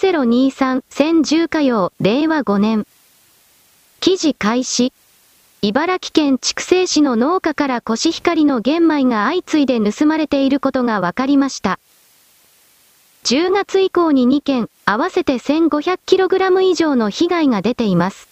2023-1010火曜、令和5年。記事開始。茨城県筑西市の農家からコシヒカリの玄米が相次いで盗まれていることが分かりました。10月以降に2件、合わせて 1500kg 以上の被害が出ています。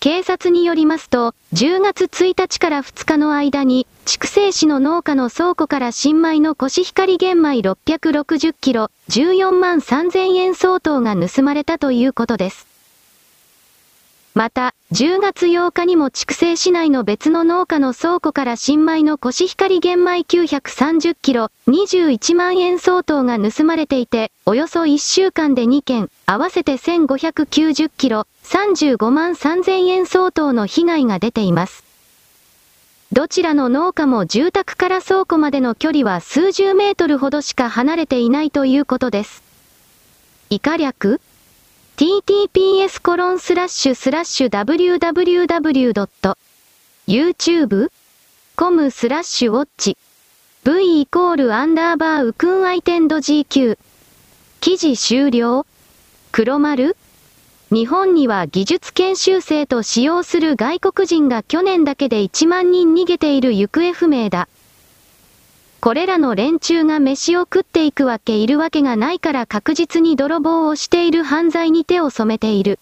警察によりますと、10月1日から2日の間に、筑西市の農家の倉庫から新米のコシヒカリ玄米660キロ、14万3000円相当が盗まれたということです。また、10月8日にも筑西市内の別の農家の倉庫から新米のコシヒカリ玄米930キロ、21万円相当が盗まれていて、およそ1週間で2件、合わせて1590キロ、35万3000円相当の被害が出ています。どちらの農家も住宅から倉庫までの距離は数十メートルほどしか離れていないということです。以下略。ttps コロンスラッシュスラッシュ www.youtube.com スラッシュウォッチ v イコールアンダーバーウクンアイテンド GQ 記事終了。黒丸。日本には技術研修生と使用する外国人が去年だけで1万人逃げている行方不明だ。これらの連中が飯を食っていくわけいるわけがないから確実に泥棒をしている犯罪に手を染めている。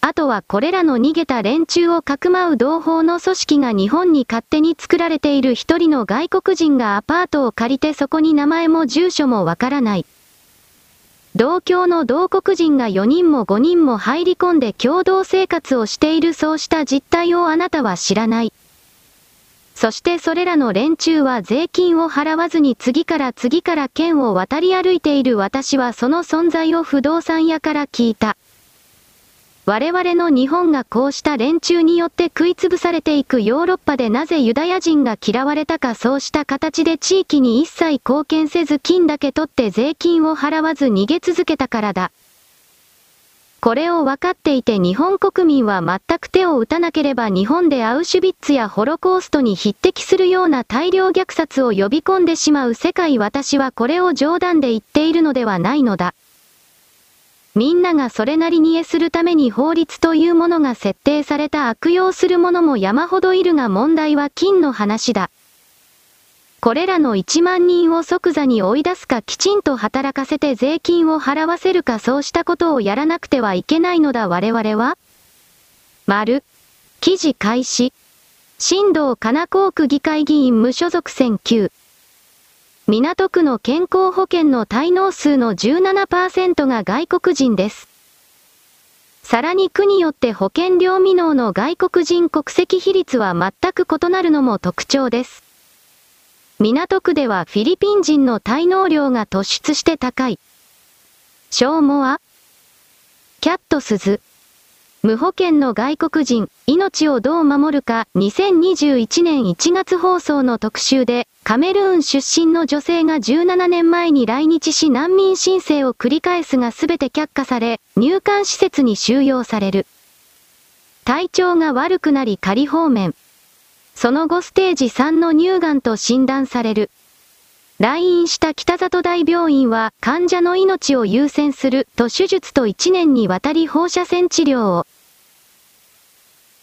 あとはこれらの逃げた連中をかくまう同胞の組織が日本に勝手に作られている一人の外国人がアパートを借りてそこに名前も住所もわからない。同郷の同国人が4人も5人も入り込んで共同生活をしているそうした実態をあなたは知らない。そしてそれらの連中は税金を払わずに次から次から県を渡り歩いている私はその存在を不動産屋から聞いた。我々の日本がこうした連中によって食いつぶされていくヨーロッパでなぜユダヤ人が嫌われたかそうした形で地域に一切貢献せず金だけ取って税金を払わず逃げ続けたからだ。これを分かっていて日本国民は全く手を打たなければ日本でアウシュビッツやホロコーストに匹敵するような大量虐殺を呼び込んでしまう世界私はこれを冗談で言っているのではないのだ。みんながそれなりに得するために法律というものが設定された悪用するものも山ほどいるが問題は金の話だ。これらの1万人を即座に追い出すかきちんと働かせて税金を払わせるかそうしたことをやらなくてはいけないのだ我々は？丸。記事開始。新藤かな航空議会議員無所属選9。港区の健康保険の滞納数の17%が外国人です。さらに区によって保険料未納の外国人国籍比率は全く異なるのも特徴です。港区ではフィリピン人の滞納量が突出して高い。ショーモアキャットスズ無保険の外国人、命をどう守るか、2021年1月放送の特集で、カメルーン出身の女性が17年前に来日し難民申請を繰り返すが全て却下され、入管施設に収容される。体調が悪くなり仮放免。その後ステージ3の乳がんと診断される。来院した北里大病院は患者の命を優先すると手術と1年にわたり放射線治療を。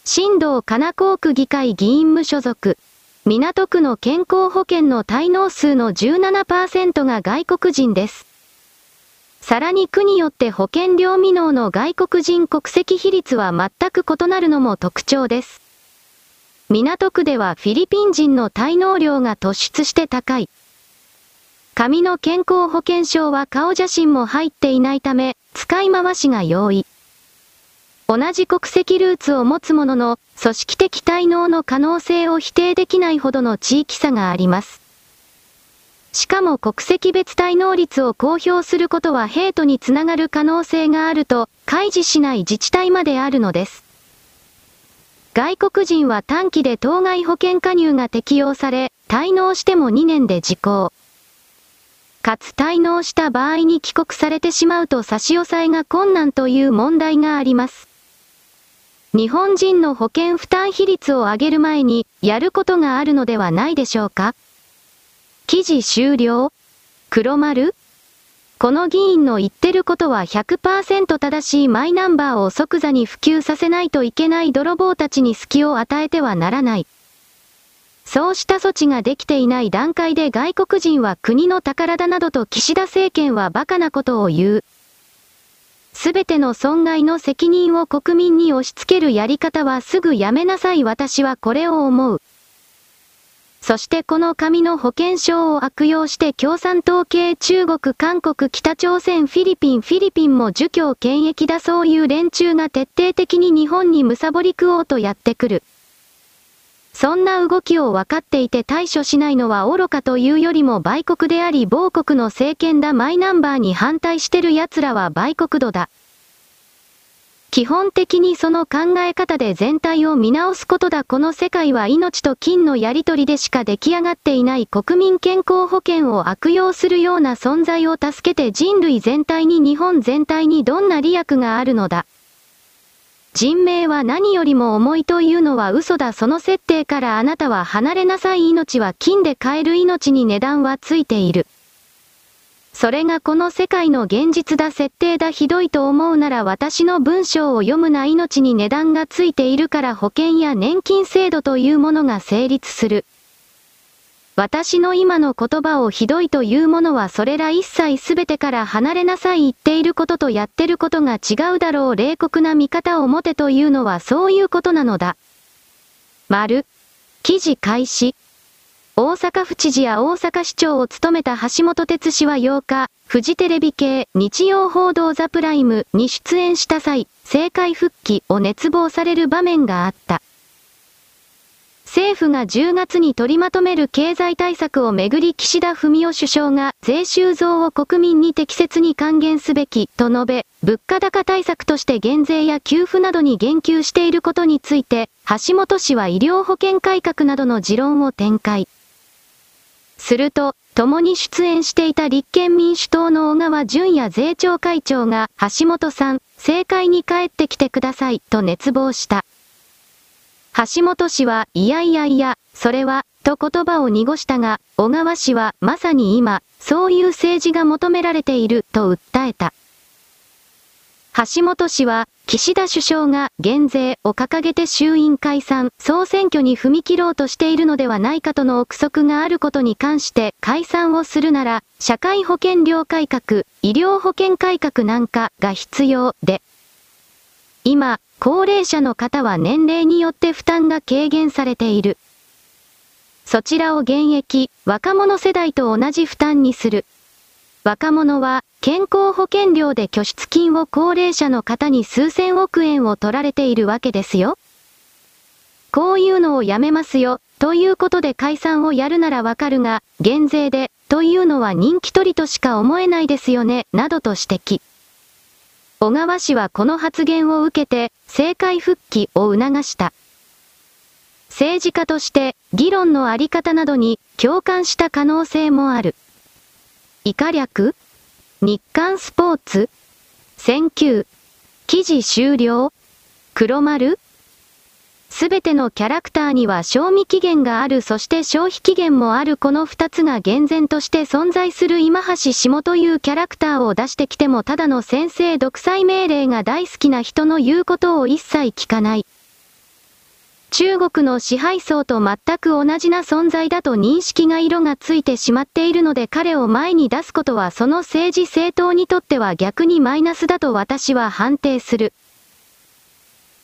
新藤かな航空議会議員無所属。港区の健康保険の滞納数の17%が外国人です。さらに区によって保険料未納の外国人国籍比率は全く異なるのも特徴です。港区ではフィリピン人の滞納量が突出して高い。紙の健康保険証は顔写真も入っていないため、使い回しが容易。同じ国籍ルーツを持つものの、組織的滞納の可能性を否定できないほどの地域差があります。しかも国籍別滞納率を公表することはヘイトにつながる可能性があると、開示しない自治体まであるのです。外国人は短期で当該保険加入が適用され、滞納しても2年で時効。かつ滞納した場合に帰国されてしまうと差し押さえが困難という問題があります。日本人の保険負担比率を上げる前に、やることがあるのではないでしょうか？記事終了？黒丸？この議員の言ってることは100%正しいマイナンバーを即座に普及させないといけない泥棒たちに隙を与えてはならない。そうした措置ができていない段階で外国人は国の宝だなどと岸田政権は馬鹿なことを言う。すべての損害の責任を国民に押し付けるやり方はすぐやめなさい私はこれを思う。そしてこの紙の保険証を悪用して共産党系中国、韓国、北朝鮮、フィリピン、フィリピンも儒教権益だそういう連中が徹底的に日本に貪り食おうとやってくる。そんな動きを分かっていて対処しないのは愚かというよりも売国であり某国の政権だマイナンバーに反対してる奴らは売国度だ。基本的にその考え方で全体を見直すことだ。この世界は命と金のやり取りでしか出来上がっていない国民健康保険を悪用するような存在を助けて人類全体に日本全体にどんな利益があるのだ。人命は何よりも重いというのは嘘だ。その設定からあなたは離れなさい。命は金で買える命に値段はついている。それがこの世界の現実だ設定だひどいと思うなら私の文章を読むな命に値段がついているから保険や年金制度というものが成立する。私の今の言葉をひどいというものはそれら一切すべてから離れなさい言っていることとやってることが違うだろう冷酷な見方を持てというのはそういうことなのだ。丸。記事開始。大阪府知事や大阪市長を務めた橋本哲氏は8日、フジテレビ系日曜報道ザプライムに出演した際、政界復帰を熱望される場面があった。政府が10月に取りまとめる経済対策をめぐり岸田文雄首相が税収増を国民に適切に還元すべきと述べ、物価高対策として減税や給付などに言及していることについて、橋本氏は医療保険改革などの持論を展開。すると、共に出演していた立憲民主党の小川淳也税調会長が、橋本さん、政界に帰ってきてください、と熱望した。橋本氏は、いやいやいや、それは、と言葉を濁したが、小川氏は、まさに今、そういう政治が求められている、と訴えた。橋本氏は、岸田首相が減税を掲げて衆院解散、総選挙に踏み切ろうとしているのではないかとの憶測があることに関して解散をするなら、社会保険料改革、医療保険改革なんかが必要で、今、高齢者の方は年齢によって負担が軽減されている。そちらを現役、若者世代と同じ負担にする。若者は健康保険料で拠出金を高齢者の方に数千億円を取られているわけですよ。こういうのをやめますよ、ということで解散をやるならわかるが、減税で、というのは人気取りとしか思えないですよね、などと指摘。小川氏はこの発言を受けて、政界復帰を促した。政治家として、議論のあり方などに共感した可能性もある。以下略。日刊スポーツ。選球。記事終了。黒丸。すべてのキャラクターには賞味期限があるそして消費期限もあるこの二つが厳然として存在する今橋下というキャラクターを出してきてもただの先生独裁命令が大好きな人の言うことを一切聞かない。中国の支配層と全く同じな存在だと認識が色がついてしまっているので彼を前に出すことはその政治政党にとっては逆にマイナスだと私は判定する。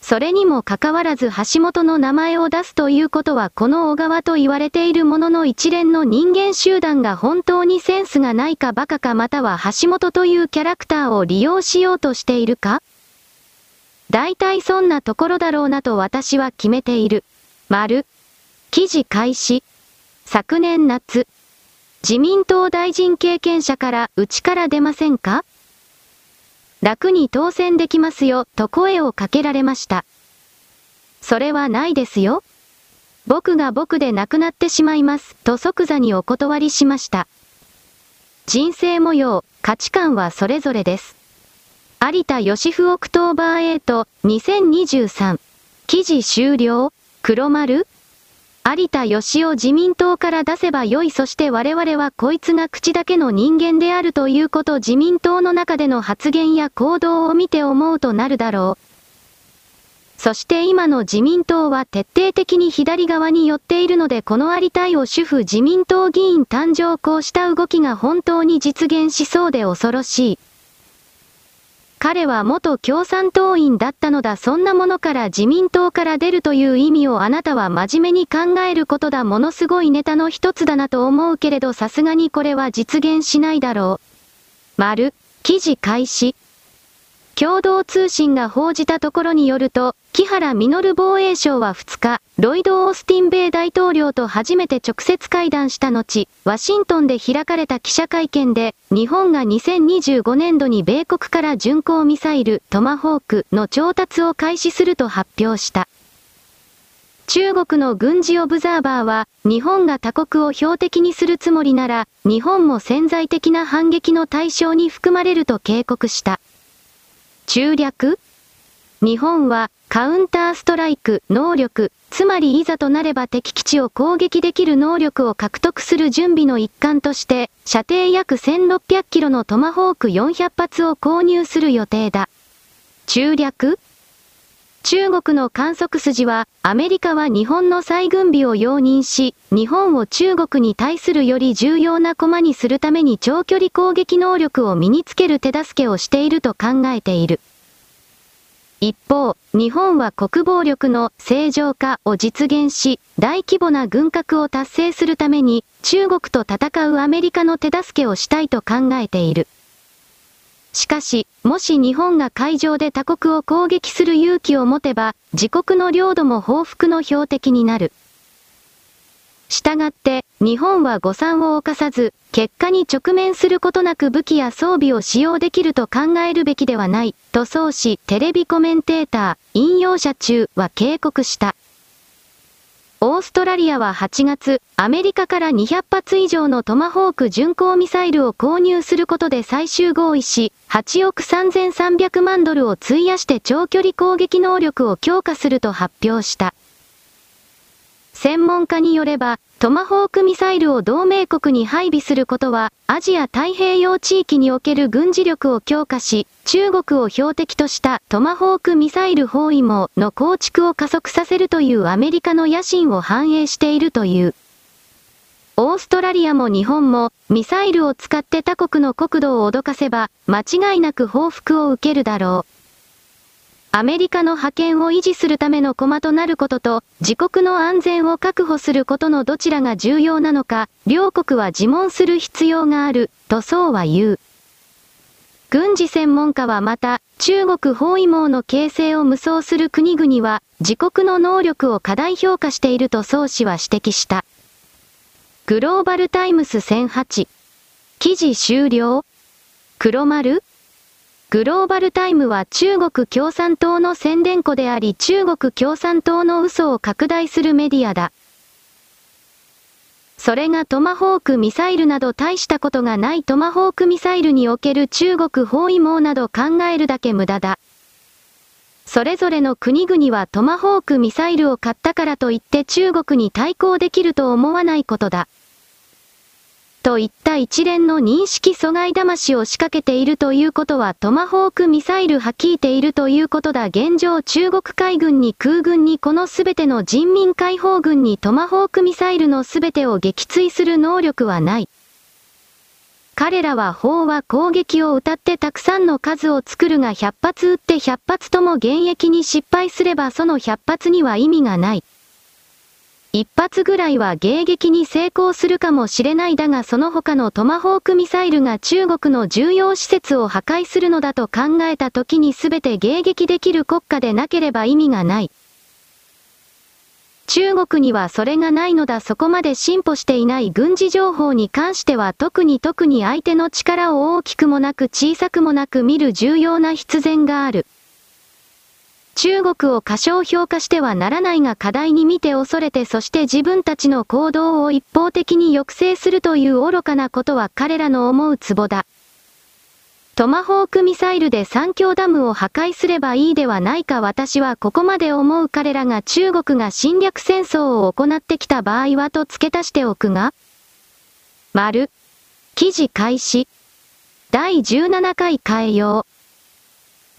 それにもかかわらず橋本の名前を出すということはこの小川と言われているものの一連の人間集団が本当にセンスがないかバカかまたは橋本というキャラクターを利用しようとしているか大体そんなところだろうなと私は決めている。丸。記事開始。昨年夏。自民党大臣経験者からうちから出ませんか？楽に当選できますよ、と声をかけられました。それはないですよ。僕が僕で亡くなってしまいます、と即座にお断りしました。人生模様、価値観はそれぞれです。有田義夫オクトーバー8、2023。記事終了黒丸有田芳生自民党から出せばよいそして我々はこいつが口だけの人間であるということ自民党の中での発言や行動を見て思うとなるだろう。そして今の自民党は徹底的に左側に寄っているのでこのありたいを主婦自民党議員誕生こうした動きが本当に実現しそうで恐ろしい。彼は元共産党員だったのだそんなものから自民党から出るという意味をあなたは真面目に考えることだものすごいネタの一つだなと思うけれどさすがにこれは実現しないだろう。丸、記事開始。共同通信が報じたところによると、木原実防衛省は2日、ロイド・オースティン米大統領と初めて直接会談した後、ワシントンで開かれた記者会見で、日本が2025年度に米国から巡航ミサイル、トマホークの調達を開始すると発表した。中国の軍事オブザーバーは、日本が他国を標的にするつもりなら、日本も潜在的な反撃の対象に含まれると警告した。中略日本はカウンターストライク能力、つまりいざとなれば敵基地を攻撃できる能力を獲得する準備の一環として、射程約1600キロのトマホーク400発を購入する予定だ。中略？中国の観測筋は、アメリカは日本の再軍備を容認し、日本を中国に対するより重要な駒にするために長距離攻撃能力を身につける手助けをしていると考えている。一方、日本は国防力の正常化を実現し、大規模な軍拡を達成するために、中国と戦うアメリカの手助けをしたいと考えている。しかし、もし日本が海上で他国を攻撃する勇気を持てば、自国の領土も報復の標的になる。したがって、日本は誤算を犯さず、結果に直面することなく武器や装備を使用できると考えるべきではない、と総し、テレビコメンテーター、引用者中は警告した。オーストラリアは8月、アメリカから200発以上のトマホーク巡航ミサイルを購入することで最終合意し、8億3300万ドルを費やして長距離攻撃能力を強化すると発表した。専門家によれば、トマホークミサイルを同盟国に配備することは、アジア太平洋地域における軍事力を強化し、中国を標的としたトマホークミサイル包囲網の構築を加速させるというアメリカの野心を反映しているという。オーストラリアも日本も、ミサイルを使って他国の国土を脅かせば、間違いなく報復を受けるだろう。アメリカの覇権を維持するための駒となることと、自国の安全を確保することのどちらが重要なのか、両国は自問する必要がある、とそうは言う。軍事専門家はまた、中国包囲網の形成を無双する国々は、自国の能力を過大評価していると宋氏は指摘した。グローバルタイムス1008。記事終了黒丸グローバルタイムは中国共産党の宣伝庫であり中国共産党の嘘を拡大するメディアだ。それがトマホークミサイルなど大したことがないトマホークミサイルにおける中国包囲網など考えるだけ無駄だ。それぞれの国々はトマホークミサイルを買ったからといって中国に対抗できると思わないことだ。といった一連の認識阻害騙しを仕掛けているということはトマホークミサイルは聞いているということだ現状中国海軍に空軍にこのすべての人民解放軍にトマホークミサイルのすべてを撃墜する能力はない。彼らは法は攻撃を歌ってたくさんの数を作るが100発撃って100発とも現役に失敗すればその100発には意味がない。一発ぐらいは迎撃に成功するかもしれないだがその他のトマホークミサイルが中国の重要施設を破壊するのだと考えた時に全て迎撃できる国家でなければ意味がない。中国にはそれがないのだそこまで進歩していない軍事情報に関しては特に特に相手の力を大きくもなく小さくもなく見る重要な必然がある。中国を過小評価してはならないが課題に見て恐れてそして自分たちの行動を一方的に抑制するという愚かなことは彼らの思うツボだ。トマホークミサイルで三峡ダムを破壊すればいいではないか私はここまで思う彼らが中国が侵略戦争を行ってきた場合はと付け足しておくが丸。記事開始。第17回変えよう。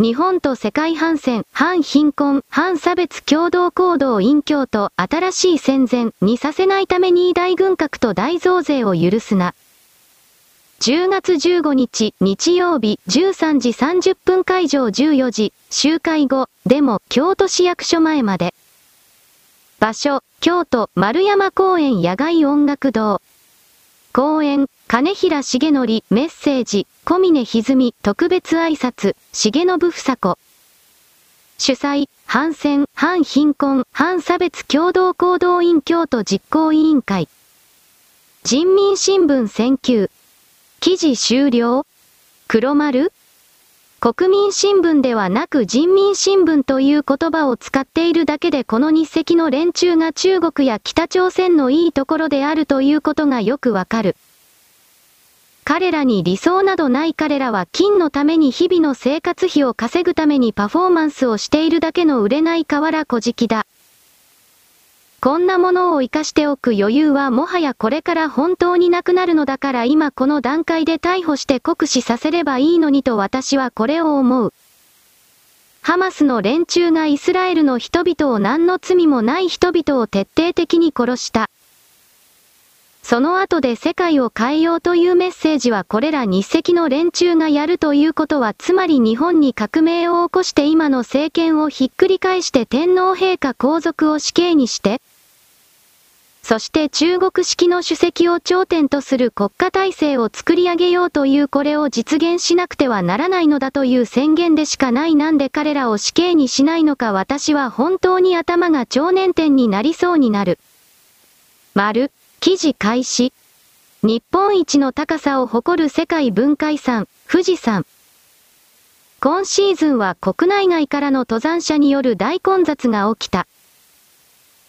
日本と世界反戦、反貧困、反差別共同行動隠居と新しい戦前にさせないために大軍拡と大増税を許すな。10月15日日曜日13時30分会場14時集会後でも京都市役所前まで。場所、京都丸山公園野外音楽堂。公演、金平重則メッセージ、小峰歪特別挨拶、重信房子。主催、反戦、反貧困、反差別共同行動員京都実行委員会。人民新聞選挙。記事終了黒丸国民新聞ではなく人民新聞という言葉を使っているだけでこの日赤の連中が中国や北朝鮮のいいところであるということがよくわかる。彼らに理想などない彼らは金のために日々の生活費を稼ぐためにパフォーマンスをしているだけの売れない河原小敷だ。こんなものを活かしておく余裕はもはやこれから本当になくなるのだから今この段階で逮捕して酷使させればいいのにと私はこれを思う。ハマスの連中がイスラエルの人々を何の罪もない人々を徹底的に殺した。その後で世界を変えようというメッセージはこれら日赤の連中がやるということはつまり日本に革命を起こして今の政権をひっくり返して天皇陛下皇族を死刑にして、そして中国式の主席を頂点とする国家体制を作り上げようというこれを実現しなくてはならないのだという宣言でしかないなんで彼らを死刑にしないのか私は本当に頭が超年点になりそうになる。丸、記事開始。日本一の高さを誇る世界文化遺産、富士山。今シーズンは国内外からの登山者による大混雑が起きた。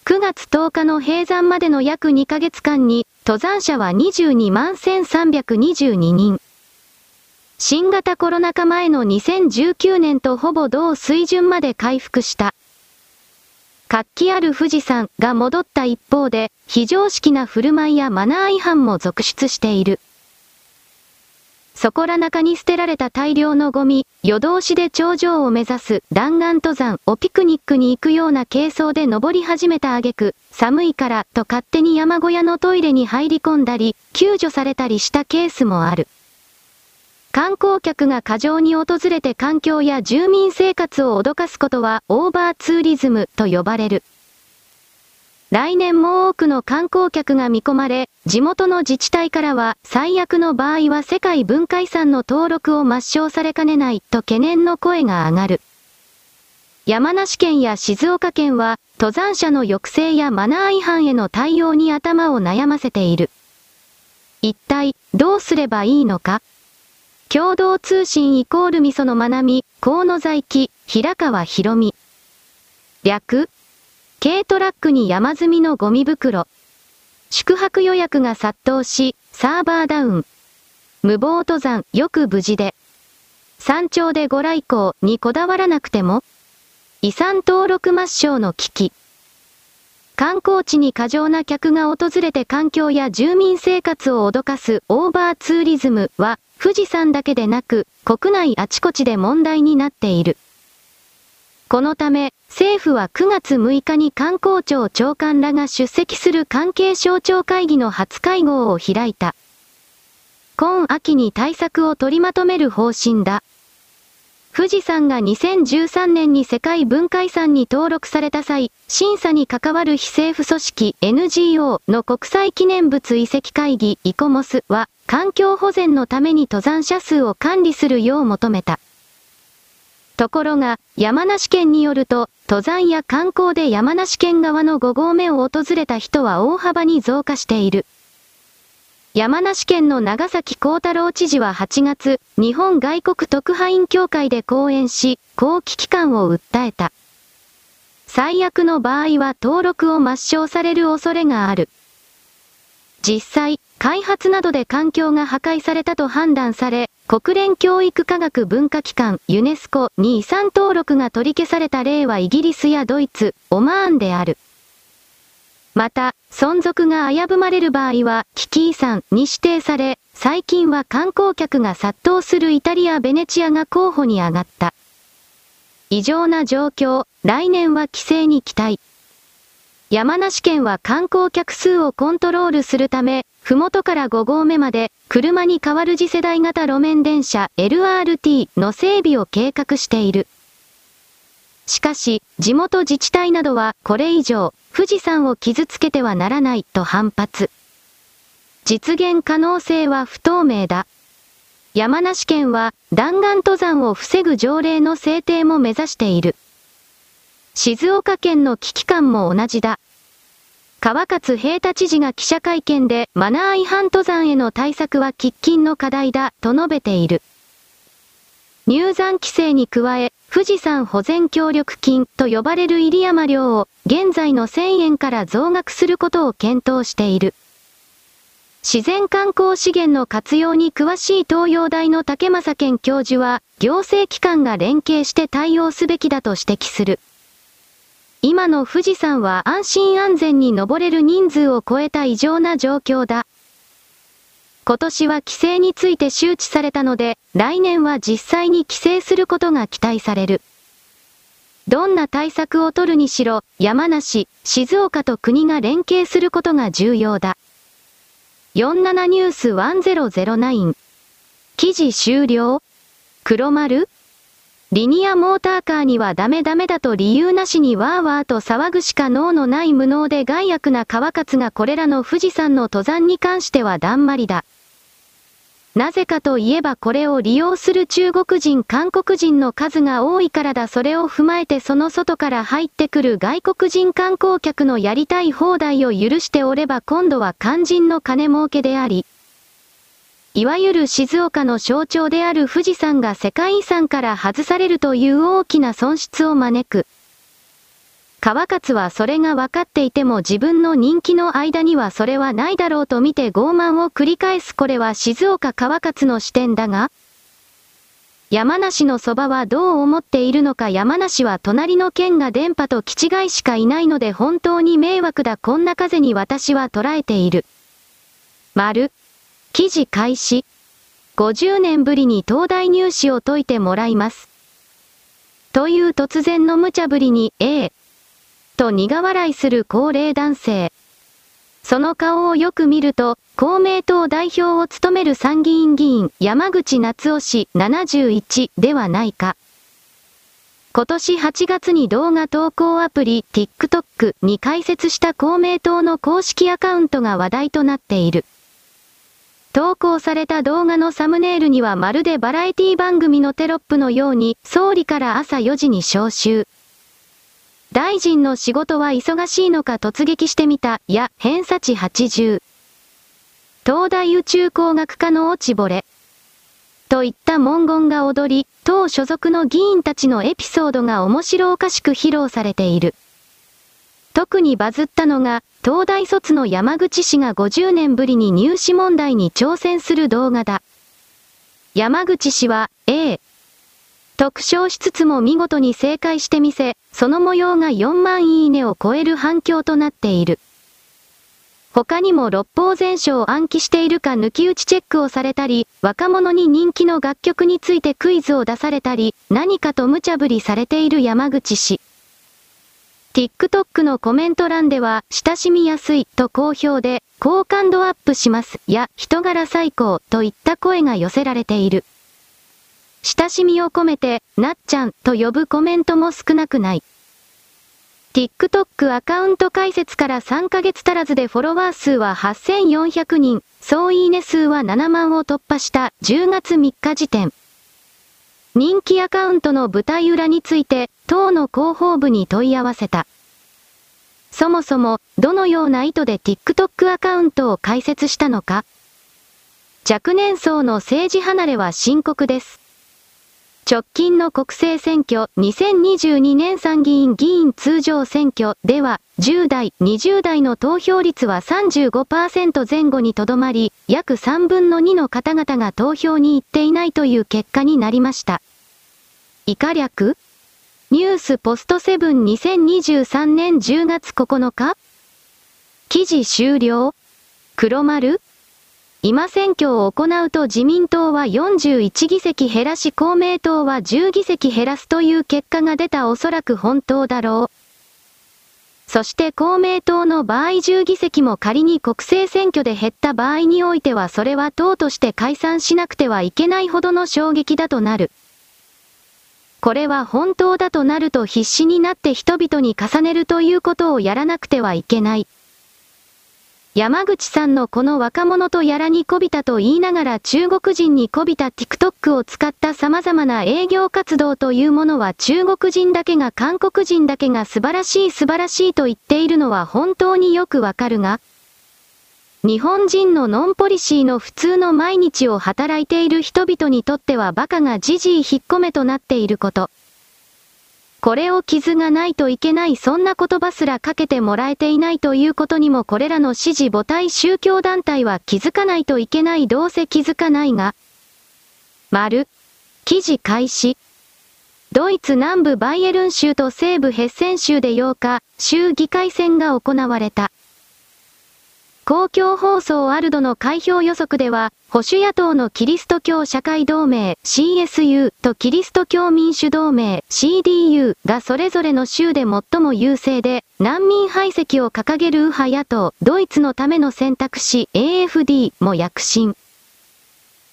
9月10日の閉山までの約2ヶ月間に、登山者は22万1322人。新型コロナ禍前の2019年とほぼ同水準まで回復した。活気ある富士山が戻った一方で、非常識な振る舞いやマナー違反も続出している。そこら中に捨てられた大量のゴミ、夜通しで頂上を目指す弾丸登山をピクニックに行くような軽装で登り始めた挙句、寒いからと勝手に山小屋のトイレに入り込んだり、救助されたりしたケースもある。観光客が過剰に訪れて環境や住民生活を脅かすことはオーバーツーリズムと呼ばれる。来年も多くの観光客が見込まれ、地元の自治体からは最悪の場合は世界文化遺産の登録を抹消されかねないと懸念の声が上がる。山梨県や静岡県は登山者の抑制やマナー違反への対応に頭を悩ませている。一体どうすればいいのか共同通信イコール味噌のまなみ、河野在記、平川博美。略軽トラックに山積みのゴミ袋。宿泊予約が殺到し、サーバーダウン。無謀登山、よく無事で。山頂でご来光にこだわらなくても、遺産登録抹消の危機。観光地に過剰な客が訪れて環境や住民生活を脅かすオーバーツーリズムは、富士山だけでなく、国内あちこちで問題になっている。このため、政府は9月6日に観光庁長官らが出席する関係省庁会議の初会合を開いた。今秋に対策を取りまとめる方針だ。富士山が2013年に世界文化遺産に登録された際、審査に関わる非政府組織 NGO の国際記念物遺跡会議イコモスは、環境保全のために登山者数を管理するよう求めた。ところが、山梨県によると、登山や観光で山梨県側の5合目を訪れた人は大幅に増加している。山梨県の長崎幸太郎知事は8月、日本外国特派員協会で講演し、こう危機感を訴えた。最悪の場合は登録を抹消される恐れがある。実際、開発などで環境が破壊されたと判断され、国連教育科学文化機関ユネスコに遺産登録が取り消された例はイギリスやドイツ、オマーンである。また、存続が危ぶまれる場合は、危機遺産に指定され、最近は観光客が殺到するイタリア・ベネチアが候補に上がった。異常な状況、来年は規制に期待。山梨県は観光客数をコントロールするため、ふもとから5合目まで、車に代わる次世代型路面電車 LRT の整備を計画している。しかし、地元自治体などはこれ以上、富士山を傷つけてはならないと反発。実現可能性は不透明だ。山梨県は弾丸登山を防ぐ条例の制定も目指している。静岡県の危機感も同じだ。川勝平太知事が記者会見でマナー違反登山への対策は喫緊の課題だと述べている。入山規制に加え、富士山保全協力金と呼ばれる入山料を現在の1000円から増額することを検討している。自然観光資源の活用に詳しい東洋大の竹正健教授は、行政機関が連携して対応すべきだと指摘する。今の富士山は安心安全に登れる人数を超えた異常な状況だ。今年は規制について周知されたので、来年は実際に規制することが期待される。どんな対策を取るにしろ、山梨、静岡と国が連携することが重要だ。47ニュース1009。記事終了黒丸リニアモーターカーにはダメダメだと理由なしにワーワーと騒ぐしか脳のない無能で害悪な川勝がこれらの富士山の登山に関してはだんまりだ。なぜかといえばこれを利用する中国人韓国人の数が多いからだそれを踏まえてその外から入ってくる外国人観光客のやりたい放題を許しておれば今度は肝心の金儲けであり、いわゆる静岡の象徴である富士山が世界遺産から外されるという大きな損失を招く。川勝はそれが分かっていても自分の人気の間にはそれはないだろうと見て傲慢を繰り返すこれは静岡川勝の視点だが、山梨のそばはどう思っているのか山梨は隣の県が電波と気違いしかいないので本当に迷惑だこんな風に私は捉えている。丸。記事開始。50年ぶりに東大入試を解いてもらいます。という突然の無茶ぶりに、ええ。と苦笑いする高齢男性。その顔をよく見ると、公明党代表を務める参議院議員山口夏夫氏71ではないか。今年8月に動画投稿アプリ TikTok に開設した公明党の公式アカウントが話題となっている。投稿された動画のサムネイルにはまるでバラエティ番組のテロップのように、総理から朝4時に招集。大臣の仕事は忙しいのか突撃してみた、や、偏差値80。東大宇宙工学科の落ち惚れ。といった文言が踊り、党所属の議員たちのエピソードが面白おかしく披露されている。特にバズったのが、東大卒の山口氏が50年ぶりに入試問題に挑戦する動画だ。山口氏は、A、特賞しつつも見事に正解してみせ、その模様が4万いいねを超える反響となっている。他にも六法全書を暗記しているか抜き打ちチェックをされたり、若者に人気の楽曲についてクイズを出されたり、何かと無茶ぶりされている山口氏。TikTok のコメント欄では、親しみやすいと好評で、好感度アップしますや、人柄最高といった声が寄せられている。親しみを込めて、なっちゃんと呼ぶコメントも少なくない。TikTok アカウント開設から3ヶ月足らずでフォロワー数は8400人、総いいね数は7万を突破した10月3日時点。人気アカウントの舞台裏について、党の広報部に問い合わせた。そもそも、どのような意図で TikTok アカウントを開設したのか若年層の政治離れは深刻です。直近の国政選挙2022年参議院議員通常選挙では10代、20代の投票率は35%前後にとどまり、約3分の2の方々が投票に行っていないという結果になりました。以下略？ニュースポストセブン2023年10月9日記事終了黒丸今選挙を行うと自民党は41議席減らし公明党は10議席減らすという結果が出たおそらく本当だろう。そして公明党の場合10議席も仮に国政選挙で減った場合においてはそれは党として解散しなくてはいけないほどの衝撃だとなる。これは本当だとなると必死になって人々に重ねるということをやらなくてはいけない。山口さんのこの若者とやらにこびたと言いながら中国人にこびた TikTok を使った様々な営業活動というものは中国人だけが韓国人だけが素晴らしい素晴らしいと言っているのは本当によくわかるが、日本人のノンポリシーの普通の毎日を働いている人々にとってはバカがじじい引っ込めとなっていること。これを傷がないといけないそんな言葉すらかけてもらえていないということにもこれらの支持母体宗教団体は気づかないといけないどうせ気づかないが。丸。記事開始。ドイツ南部バイエルン州と西部ヘッセン州で8日、州議会選が行われた。公共放送アルドの開票予測では、保守野党のキリスト教社会同盟 CSU とキリスト教民主同盟 CDU がそれぞれの州で最も優勢で、難民排斥を掲げる右派野党、ドイツのための選択肢 AFD も躍進。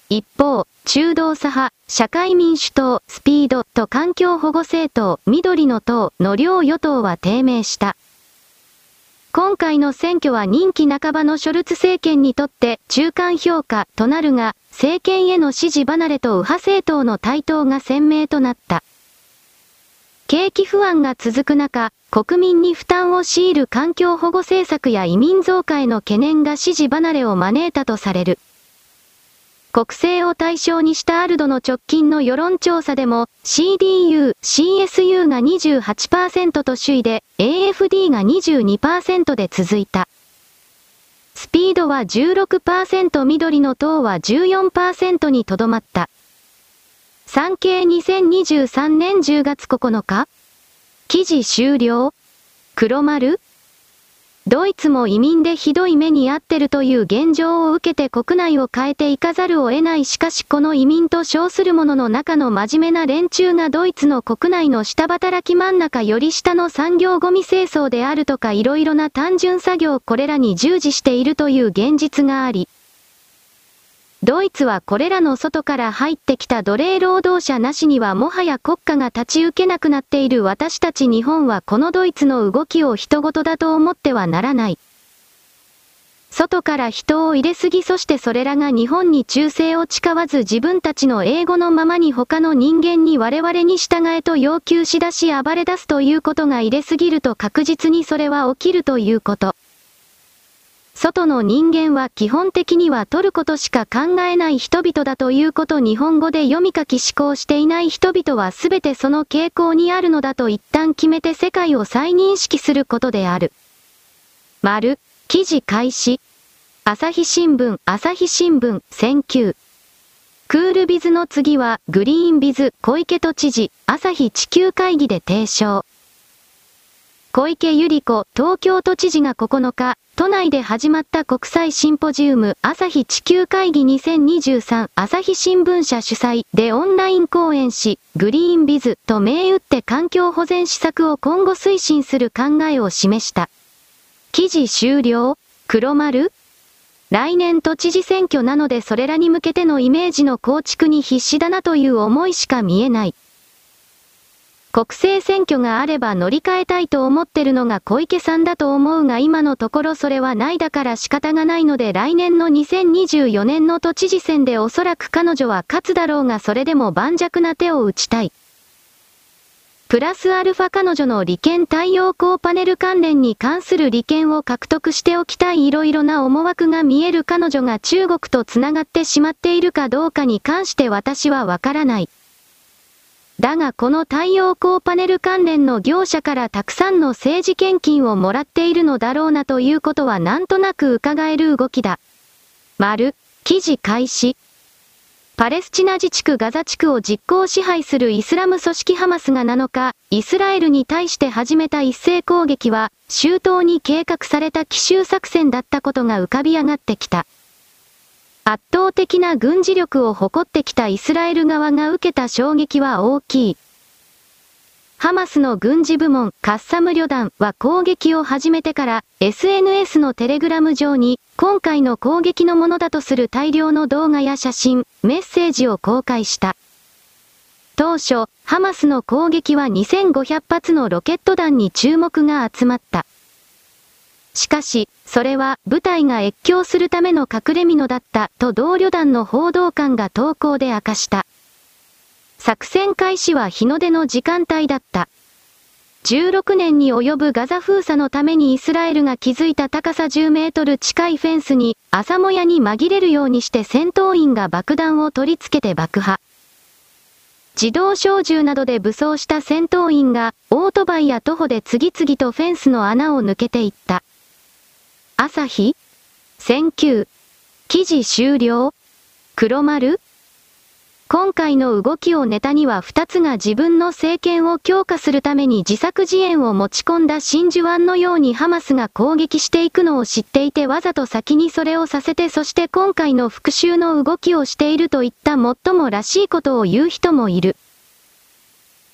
一方、中道左派、社会民主党、スピードと環境保護政党、緑の党の両与党は低迷した。今回の選挙は任期半ばのショルツ政権にとって中間評価となるが、政権への支持離れと右派政党の台頭が鮮明となった。景気不安が続く中、国民に負担を強いる環境保護政策や移民増加への懸念が支持離れを招いたとされる。国政を対象にしたアルドの直近の世論調査でも CDU、CSU が28%と首位で AFD が22%で続いた。スピードは16%緑の党は14%にとどまった。産経2023年10月9日記事終了黒丸ドイツも移民でひどい目に遭ってるという現状を受けて国内を変えていかざるを得ないしかしこの移民と称する者の中の真面目な連中がドイツの国内の下働き真ん中より下の産業ゴミ清掃であるとか色々な単純作業これらに従事しているという現実があり、ドイツはこれらの外から入ってきた奴隷労働者なしにはもはや国家が立ち受けなくなっている私たち日本はこのドイツの動きを人事だと思ってはならない。外から人を入れすぎそしてそれらが日本に忠誠を誓わず自分たちの英語のままに他の人間に我々に従えと要求し出し暴れ出すということが入れすぎると確実にそれは起きるということ。外の人間は基本的には取ることしか考えない人々だということ日本語で読み書き思考していない人々はすべてその傾向にあるのだと一旦決めて世界を再認識することである。丸、記事開始。朝日新聞、朝日新聞、選球。クールビズの次は、グリーンビズ、小池都知事、朝日地球会議で提唱。小池百合子東京都知事が9日、都内で始まった国際シンポジウム朝日地球会議2023朝日新聞社主催でオンライン講演し、グリーンビズと銘打って環境保全施策を今後推進する考えを示した。記事終了？黒丸？来年都知事選挙なのでそれらに向けてのイメージの構築に必死だなという思いしか見えない。国政選挙があれば乗り換えたいと思ってるのが小池さんだと思うが今のところそれはないだから仕方がないので来年の2024年の都知事選でおそらく彼女は勝つだろうがそれでも盤石な手を打ちたい。プラスアルファ彼女の利権太陽光パネル関連に関する利権を獲得しておきたい色々な思惑が見える彼女が中国と繋がってしまっているかどうかに関して私はわからない。だがこの太陽光パネル関連の業者からたくさんの政治献金をもらっているのだろうなということはなんとなく伺える動きだ。丸、記事開始。パレスチナ自治区ガザ地区を実効支配するイスラム組織ハマスが7日、イスラエルに対して始めた一斉攻撃は、周到に計画された奇襲作戦だったことが浮かび上がってきた。圧倒的な軍事力を誇ってきたイスラエル側が受けた衝撃は大きい。ハマスの軍事部門カッサム旅団は攻撃を始めてから SNS のテレグラム上に今回の攻撃のものだとする大量の動画や写真、メッセージを公開した。当初、ハマスの攻撃は2500発のロケット弾に注目が集まった。しかし、それは部隊が越境するための隠れ蓑だったと同旅団の報道官が投稿で明かした。作戦開始は日の出の時間帯だった。16年に及ぶガザ封鎖のためにイスラエルが築いた高さ10メートル近いフェンスに朝もやに紛れるようにして戦闘員が爆弾を取り付けて爆破。自動小銃などで武装した戦闘員がオートバイや徒歩で次々とフェンスの穴を抜けていった。朝日？選球記事終了？黒丸？今回の動きをネタには2つが自分の政権を強化するために自作自演を持ち込んだ真珠湾のようにハマスが攻撃していくのを知っていてわざと先にそれをさせてそして今回の復讐の動きをしているといった最もらしいことを言う人もいる。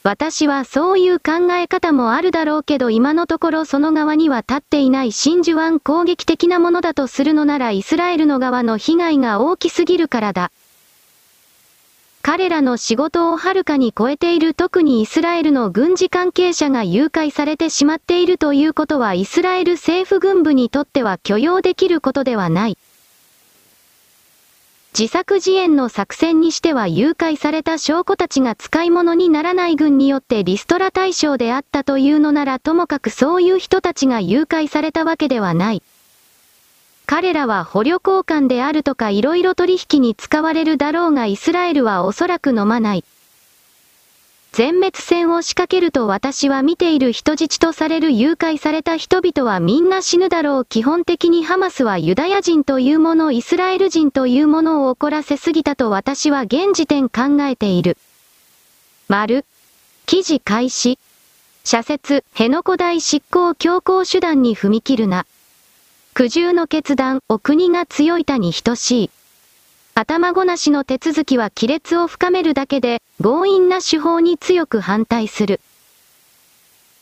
私はそういう考え方もあるだろうけど今のところその側には立っていない真珠湾攻撃的なものだとするのならイスラエルの側の被害が大きすぎるからだ。彼らの仕事をはるかに超えている特にイスラエルの軍事関係者が誘拐されてしまっているということはイスラエル政府軍部にとっては許容できることではない。自作自演の作戦にしては誘拐された証拠たちが使い物にならない軍によってリストラ対象であったというのならともかくそういう人たちが誘拐されたわけではない。彼らは捕虜交換であるとか色々取引に使われるだろうがイスラエルはおそらく飲まない。全滅戦を仕掛けると私は見ている人質とされる誘拐された人々はみんな死ぬだろう。基本的にハマスはユダヤ人というもの、イスラエル人というものを怒らせすぎたと私は現時点考えている。丸。記事開始。社説、辺野古大執行強行手段に踏み切るな。苦渋の決断を国が強いたに等しい。頭ごなしの手続きは亀裂を深めるだけで、強引な手法に強く反対する。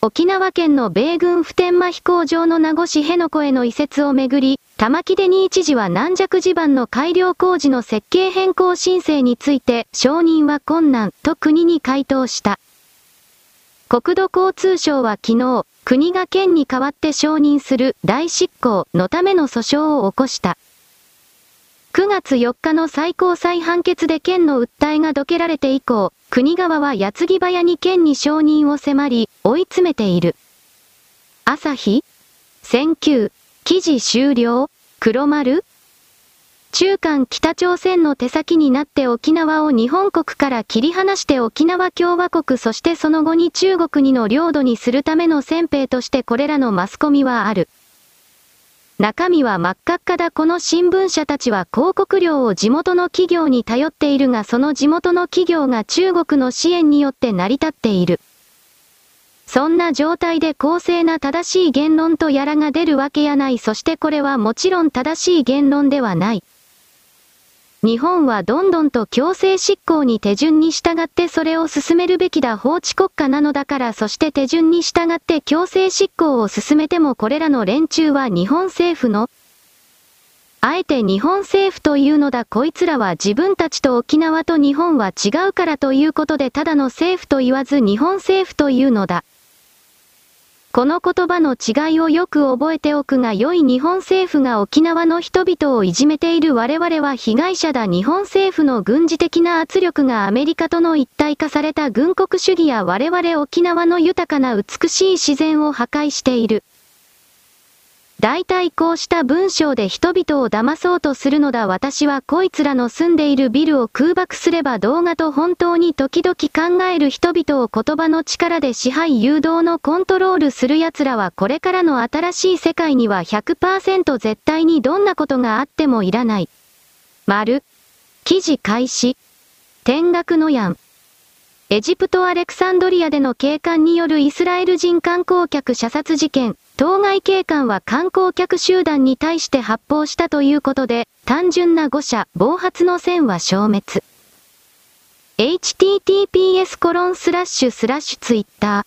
沖縄県の米軍普天間飛行場の名護市辺野古への移設をめぐり、玉城デニー知事は軟弱地盤の改良工事の設計変更申請について承認は困難と国に回答した。国土交通省は昨日、国が県に代わって承認する大執行のための訴訟を起こした。9月4日の最高裁判決で県の訴えがどけられて以降、国側は矢継ぎ早に県に承認を迫り、追い詰めている。朝日選球記事終了黒丸中間北朝鮮の手先になって沖縄を日本国から切り離して沖縄共和国そしてその後に中国にの領土にするための先兵としてこれらのマスコミはある。中身は真っ赤っかだこの新聞社たちは広告料を地元の企業に頼っているがその地元の企業が中国の支援によって成り立っている。そんな状態で公正な正しい言論とやらが出るわけやないそしてこれはもちろん正しい言論ではない。日本はどんどんと強制執行に手順に従ってそれを進めるべきだ法治国家なのだからそして手順に従って強制執行を進めてもこれらの連中は日本政府のあえて日本政府というのだこいつらは自分たちと沖縄と日本は違うからということでただの政府と言わず日本政府というのだ。この言葉の違いをよく覚えておくが良い日本政府が沖縄の人々をいじめている我々は被害者だ日本政府の軍事的な圧力がアメリカとの一体化された軍国主義や我々沖縄の豊かな美しい自然を破壊している。大体こうした文章で人々を騙そうとするのだ私はこいつらの住んでいるビルを空爆すれば動画と本当に時々考える人々を言葉の力で支配誘導のコントロールする奴らはこれからの新しい世界には100%絶対にどんなことがあってもいらない。丸。記事開始。天学のやん。エジプト・アレクサンドリアでの警官によるイスラエル人観光客射殺事件、当該警官は観光客集団に対して発砲したということで、単純な誤射、暴発の線は消滅。https コロンスラッシュスラッシュツイッター。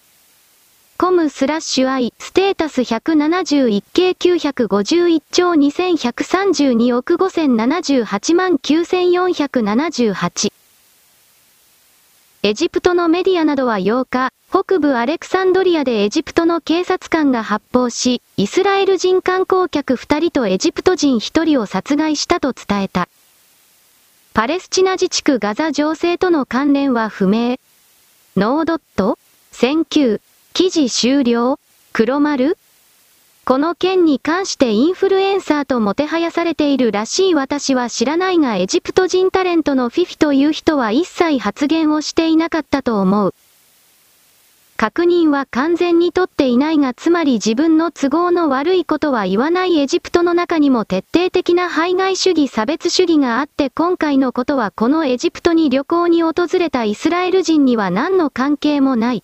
コムスラッシュ i ステータス171系951兆2132億5078万9478。エジプトのメディアなどは8日、北部アレクサンドリアでエジプトの警察官が発砲し、イスラエル人観光客2人とエジプト人1人を殺害したと伝えた。パレスチナ自治区ガザ情勢との関連は不明。ノードット ?1009 記事終了黒丸この件に関してインフルエンサーともてはやされているらしい私は知らないがエジプト人タレントのフィフィという人は一切発言をしていなかったと思う。確認は完全に取っていないがつまり自分の都合の悪いことは言わないエジプトの中にも徹底的な排外主義差別主義があって今回のことはこのエジプトに旅行に訪れたイスラエル人には何の関係もない。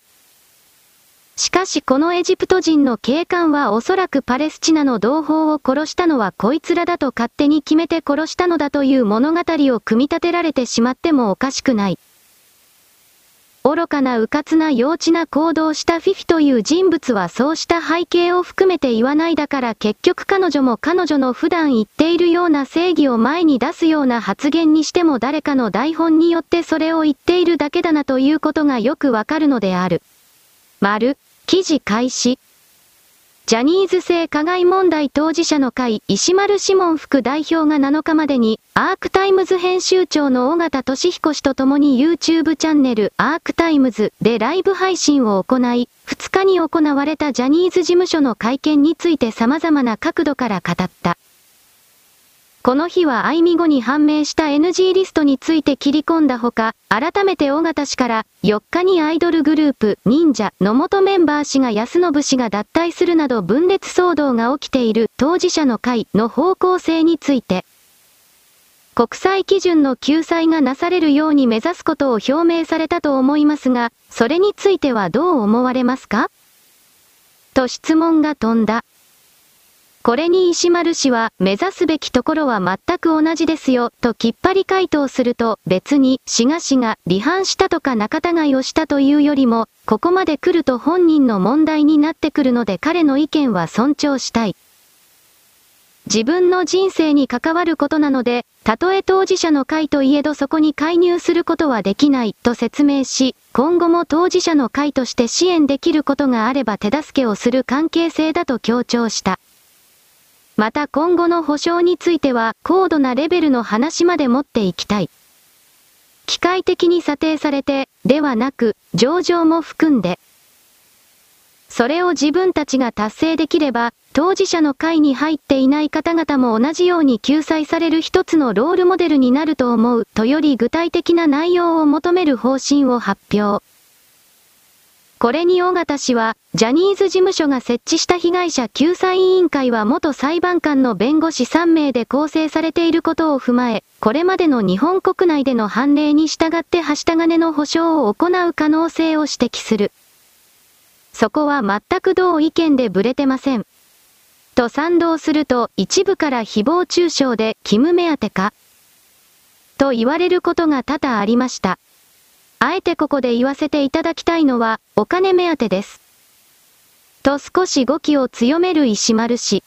しかしこのエジプト人の警官はおそらくパレスチナの同胞を殺したのはこいつらだと勝手に決めて殺したのだという物語を組み立てられてしまってもおかしくない。愚かな迂闊な幼稚な行動したフィフィという人物はそうした背景を含めて言わないだから結局彼女も彼女の普段言っているような正義を前に出すような発言にしても誰かの台本によってそれを言っているだけだなということがよくわかるのである。丸。記事開始。ジャニーズ性加害問題当事者の会石丸志門副代表が7日までに、アークタイムズ編集長の尾形聡彦氏と共に YouTube チャンネルアークタイムズでライブ配信を行い、2日に行われたジャニーズ事務所の会見について様々な角度から語った。この日は会見後に判明した NG リストについて切り込んだほか、改めて尾形氏から4日にアイドルグループ忍者の元メンバー志賀泰伸氏が脱退するなど分裂騒動が起きている当事者の会の方向性について、国際基準の救済がなされるように目指すことを表明されたと思いますが、それについてはどう思われますか？と質問が飛んだ。これに石丸氏は、目指すべきところは全く同じですよ、ときっぱり回答すると、別に、志賀氏が離反したとか仲違いをしたというよりも、ここまで来ると本人の問題になってくるので彼の意見は尊重したい。自分の人生に関わることなので、たとえ当事者の会といえどそこに介入することはできないと説明し、今後も当事者の会として支援できることがあれば手助けをする関係性だと強調した。また今後の保証については高度なレベルの話まで持っていきたい。機械的に査定されて、ではなく、上場も含んで。それを自分たちが達成できれば、当事者の会に入っていない方々も同じように救済される一つのロールモデルになると思う、とより具体的な内容を求める方針を発表。これに尾形氏は、ジャニーズ事務所が設置した被害者救済委員会は元裁判官の弁護士3名で構成されていることを踏まえ、これまでの日本国内での判例に従ってはした金の保証を行う可能性を指摘する。そこは全く同意見でブレてません。と賛同すると一部から誹謗中傷でキム目当てかと言われることが多々ありました。あえてここで言わせていただきたいのは、お金目当てです。と少し語気を強める石丸氏。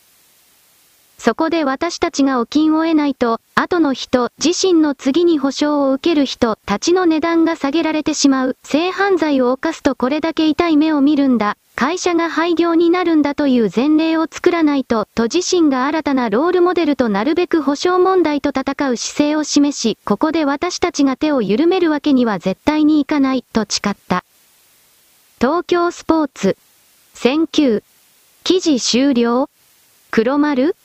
そこで私たちがお金を得ないと、後の人、自身の次に保証を受ける人たちの値段が下げられてしまう。性犯罪を犯すとこれだけ痛い目を見るんだ。会社が廃業になるんだという前例を作らないと、と自身が新たなロールモデルとなるべく保障問題と戦う姿勢を示し、ここで私たちが手を緩めるわけには絶対にいかない、と誓った。東京スポーツ。選球。記事終了黒丸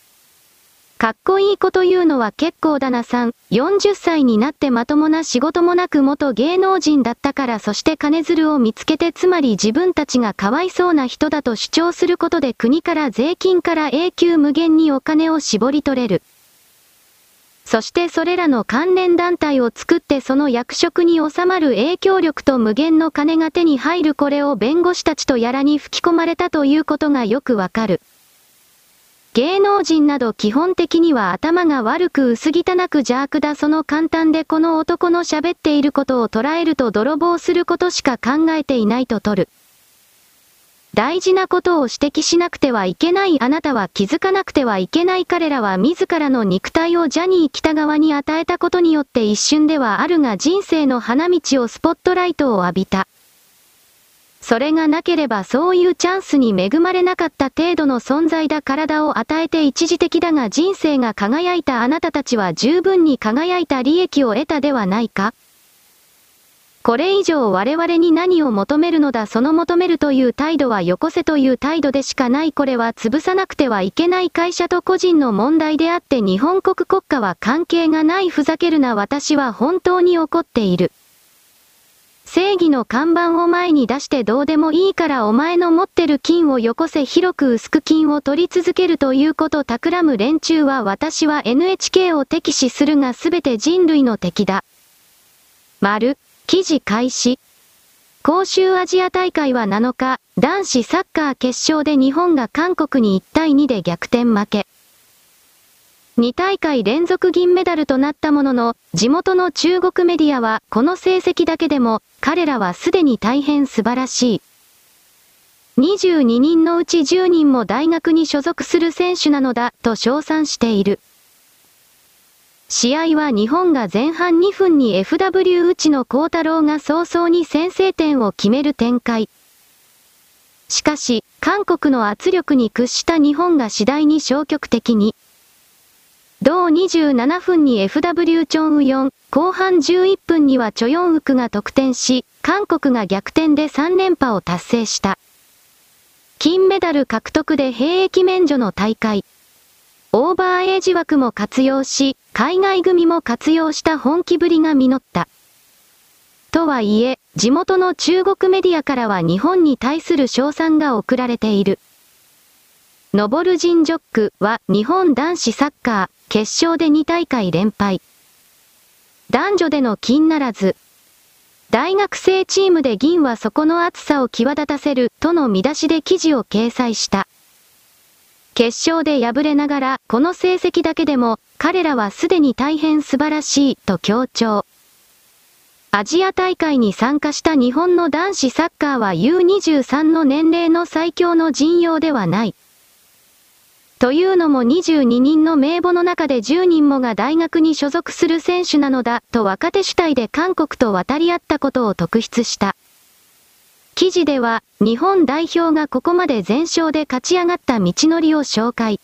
かっこいいこと言うのは結構だなさん。40歳になってまともな仕事もなく元芸能人だったからそして金づるを見つけてつまり自分たちがかわいそうな人だと主張することで国から税金から永久無限にお金を絞り取れる。そしてそれらの関連団体を作ってその役職に収まる影響力と無限の金が手に入るこれを弁護士たちとやらに吹き込まれたということがよくわかる。芸能人など基本的には頭が悪く薄汚く邪悪だその簡単でこの男の喋っていることを捉えると泥棒することしか考えていないと取る。大事なことを指摘しなくてはいけないあなたは気づかなくてはいけない彼らは自らの肉体をジャニー北側に与えたことによって一瞬ではあるが人生の花道をスポットライトを浴びた。それがなければそういうチャンスに恵まれなかった程度の存在だ体を与えて一時的だが人生が輝いたあなたたちは十分に輝いた利益を得たではないか。これ以上我々に何を求めるのだその求めるという態度はよこせという態度でしかない。これは潰さなくてはいけない会社と個人の問題であって日本国国家は関係がない。ふざけるな。私は本当に怒っている。正義の看板を前に出してどうでもいいからお前の持ってる金をよこせ広く薄く金を取り続けるということ企む連中は私は NHK を敵視するが全て人類の敵だ。丸、記事開始。公衆アジア大会は7日、男子サッカー決勝で日本が韓国に1対2で逆転負け。2大会連続銀メダルとなったものの、地元の中国メディアは、この成績だけでも、彼らはすでに大変素晴らしい。22人のうち10人も大学に所属する選手なのだ、と称賛している。試合は日本が前半2分に FW 内野幸太郎が早々に先制点を決める展開。しかし、韓国の圧力に屈した日本が次第に消極的に、同27分に FW チョンウヨン、後半11分にはチョヨンウクが得点し、韓国が逆転で3連覇を達成した。金メダル獲得で兵役免除の大会。オーバーエイジ枠も活用し、海外組も活用した本気ぶりが実った。とはいえ、地元の中国メディアからは日本に対する称賛が送られている。ノボルジンジョックは日本男子サッカー決勝で2大会連敗。男女での金ならず。大学生チームで銀はそこの厚さを際立たせるとの見出しで記事を掲載した。決勝で敗れながら、この成績だけでも、彼らはすでに大変素晴らしい、と強調。アジア大会に参加した日本の男子サッカーは U23 の年齢の最強の陣容ではない。というのも22人の名簿の中で10人もが大学に所属する選手なのだ、と若手主体で韓国と渡り合ったことを特筆した。記事では、日本代表がここまで全勝で勝ち上がった道のりを紹介。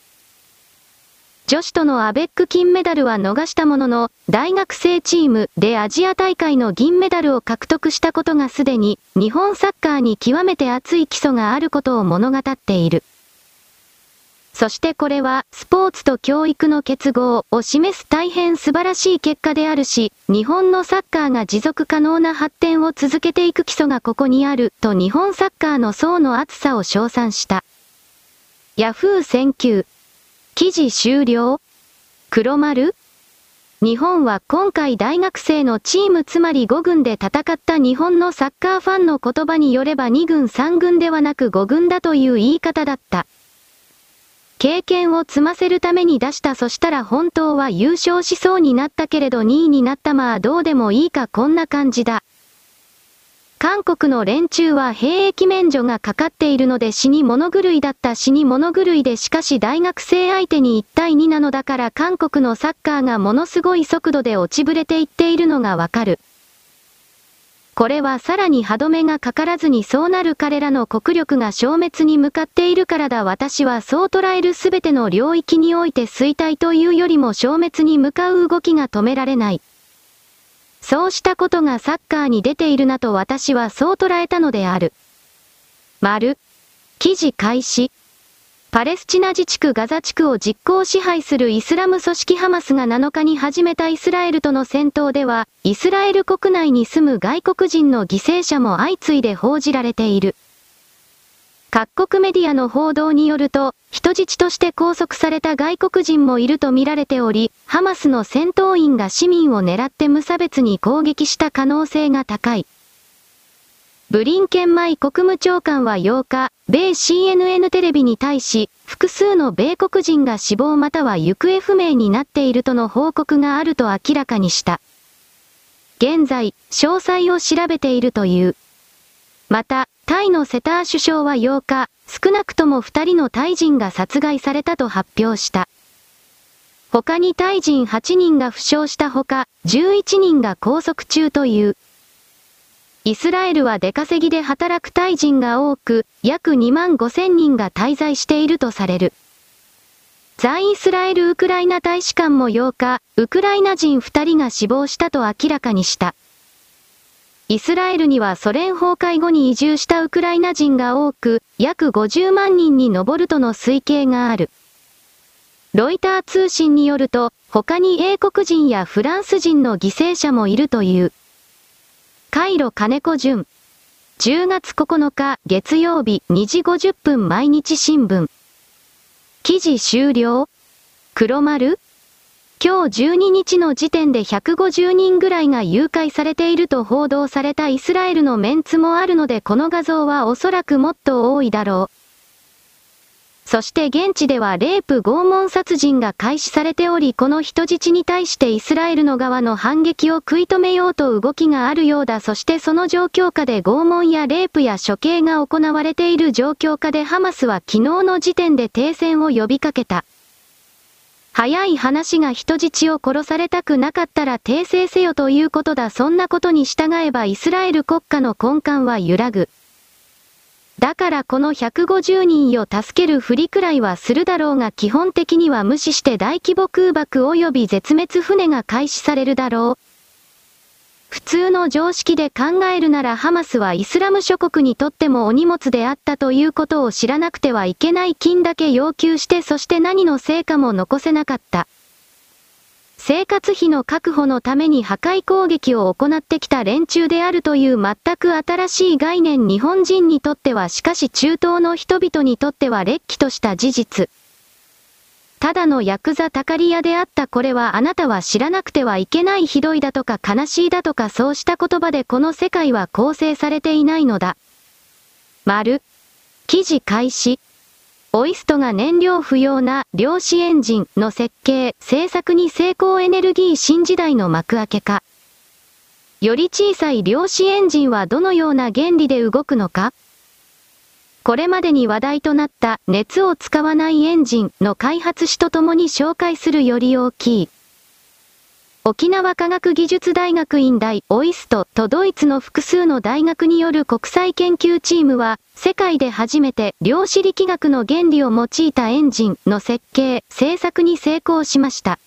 女子とのアベック金メダルは逃したものの、大学生チームでアジア大会の銀メダルを獲得したことがすでに、日本サッカーに極めて熱い基礎があることを物語っている。そしてこれは、スポーツと教育の結合を示す大変素晴らしい結果であるし、日本のサッカーが持続可能な発展を続けていく基礎がここにある、と日本サッカーの層の厚さを称賛した。ヤフー選球。記事終了黒丸日本は今回大学生のチームつまり5軍で戦った日本のサッカーファンの言葉によれば2軍3軍ではなく5軍だという言い方だった。経験を積ませるために出したそしたら本当は優勝しそうになったけれど2位になったまあどうでもいいかこんな感じだ。韓国の連中は兵役免除がかかっているので死に物狂いだった死に物狂いでしかし大学生相手に1対2なのだから韓国のサッカーがものすごい速度で落ちぶれていっているのがわかる。これはさらに歯止めがかからずにそうなる彼らの国力が消滅に向かっているからだ私はそう捉えるすべての領域において衰退というよりも消滅に向かう動きが止められない。そうしたことがサッカーに出ているなと私はそう捉えたのである。丸。記事開始。パレスチナ自治区ガザ地区を実効支配するイスラム組織ハマスが7日に始めたイスラエルとの戦闘では、イスラエル国内に住む外国人の犠牲者も相次いで報じられている。各国メディアの報道によると、人質として拘束された外国人もいると見られており、ハマスの戦闘員が市民を狙って無差別に攻撃した可能性が高い。ブリンケンマイ国務長官は8日、米 CNN テレビに対し、複数の米国人が死亡または行方不明になっているとの報告があると明らかにした。現在、詳細を調べているという。また、タイのセター首相は8日、少なくとも2人のタイ人が殺害されたと発表した。他にタイ人8人が負傷したほか、11人が拘束中という。イスラエルは出稼ぎで働くタイ人が多く、約2万5千人が滞在しているとされる。在イスラエル・ウクライナ大使館も8日、ウクライナ人2人が死亡したと明らかにした。イスラエルにはソ連崩壊後に移住したウクライナ人が多く、約50万人に上るとの推計がある。ロイター通信によると、他に英国人やフランス人の犠牲者もいるという。カイロ金子淳。10月9日月曜日2時50分毎日新聞。記事終了黒丸今日12日の時点で150人ぐらいが誘拐されていると報道されたイスラエルのメンツもあるのでこの画像はおそらくもっと多いだろう。そして現地ではレイプ拷問殺人が開始されておりこの人質に対してイスラエルの側の反撃を食い止めようと動きがあるようだそしてその状況下で拷問やレイプや処刑が行われている状況下でハマスは昨日の時点で停戦を呼びかけた。早い話が人質を殺されたくなかったら訂正せよということだ。そんなことに従えばイスラエル国家の根幹は揺らぐ。だからこの150人を助けるふりくらいはするだろうが基本的には無視して大規模空爆及び絶滅船が開始されるだろう。普通の常識で考えるならハマスはイスラム諸国にとってもお荷物であったということを知らなくてはいけない金だけ要求してそして何の成果も残せなかった。生活費の確保のために破壊攻撃を行ってきた連中であるという全く新しい概念日本人にとってはしかし中東の人々にとっては劣気とした事実。ただのヤクザたかり屋であったこれはあなたは知らなくてはいけないひどいだとか悲しいだとかそうした言葉でこの世界は構成されていないのだ。丸。記事開始。オイストが燃料不要な量子エンジンの設計、製作に成功エネルギー新時代の幕開けか。より小さい量子エンジンはどのような原理で動くのかこれまでに話題となった熱を使わないエンジンの開発史とともに紹介するより大きい。沖縄科学技術大学院大オイストとドイツの複数の大学による国際研究チームは、世界で初めて量子力学の原理を用いたエンジンの設計、製作に成功しました。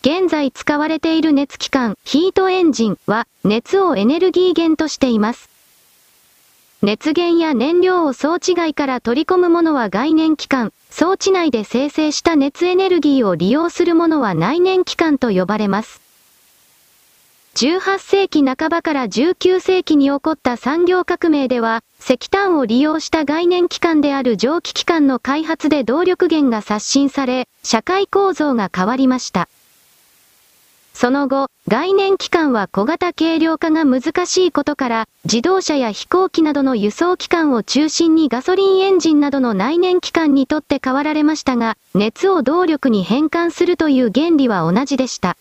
現在使われている熱機関、ヒートエンジンは、熱をエネルギー源としています。熱源や燃料を装置外から取り込むものは概念器官、装置内で生成した熱エネルギーを利用するものは内燃機関と呼ばれます。18世紀半ばから19世紀に起こった産業革命では、石炭を利用した概念機関である蒸気機関の開発で動力源が刷新され、社会構造が変わりました。その後、概念機関は小型軽量化が難しいことから、自動車や飛行機などの輸送機関を中心にガソリンエンジンなどの内燃機関にとって変わられましたが、熱を動力に変換するという原理は同じでした。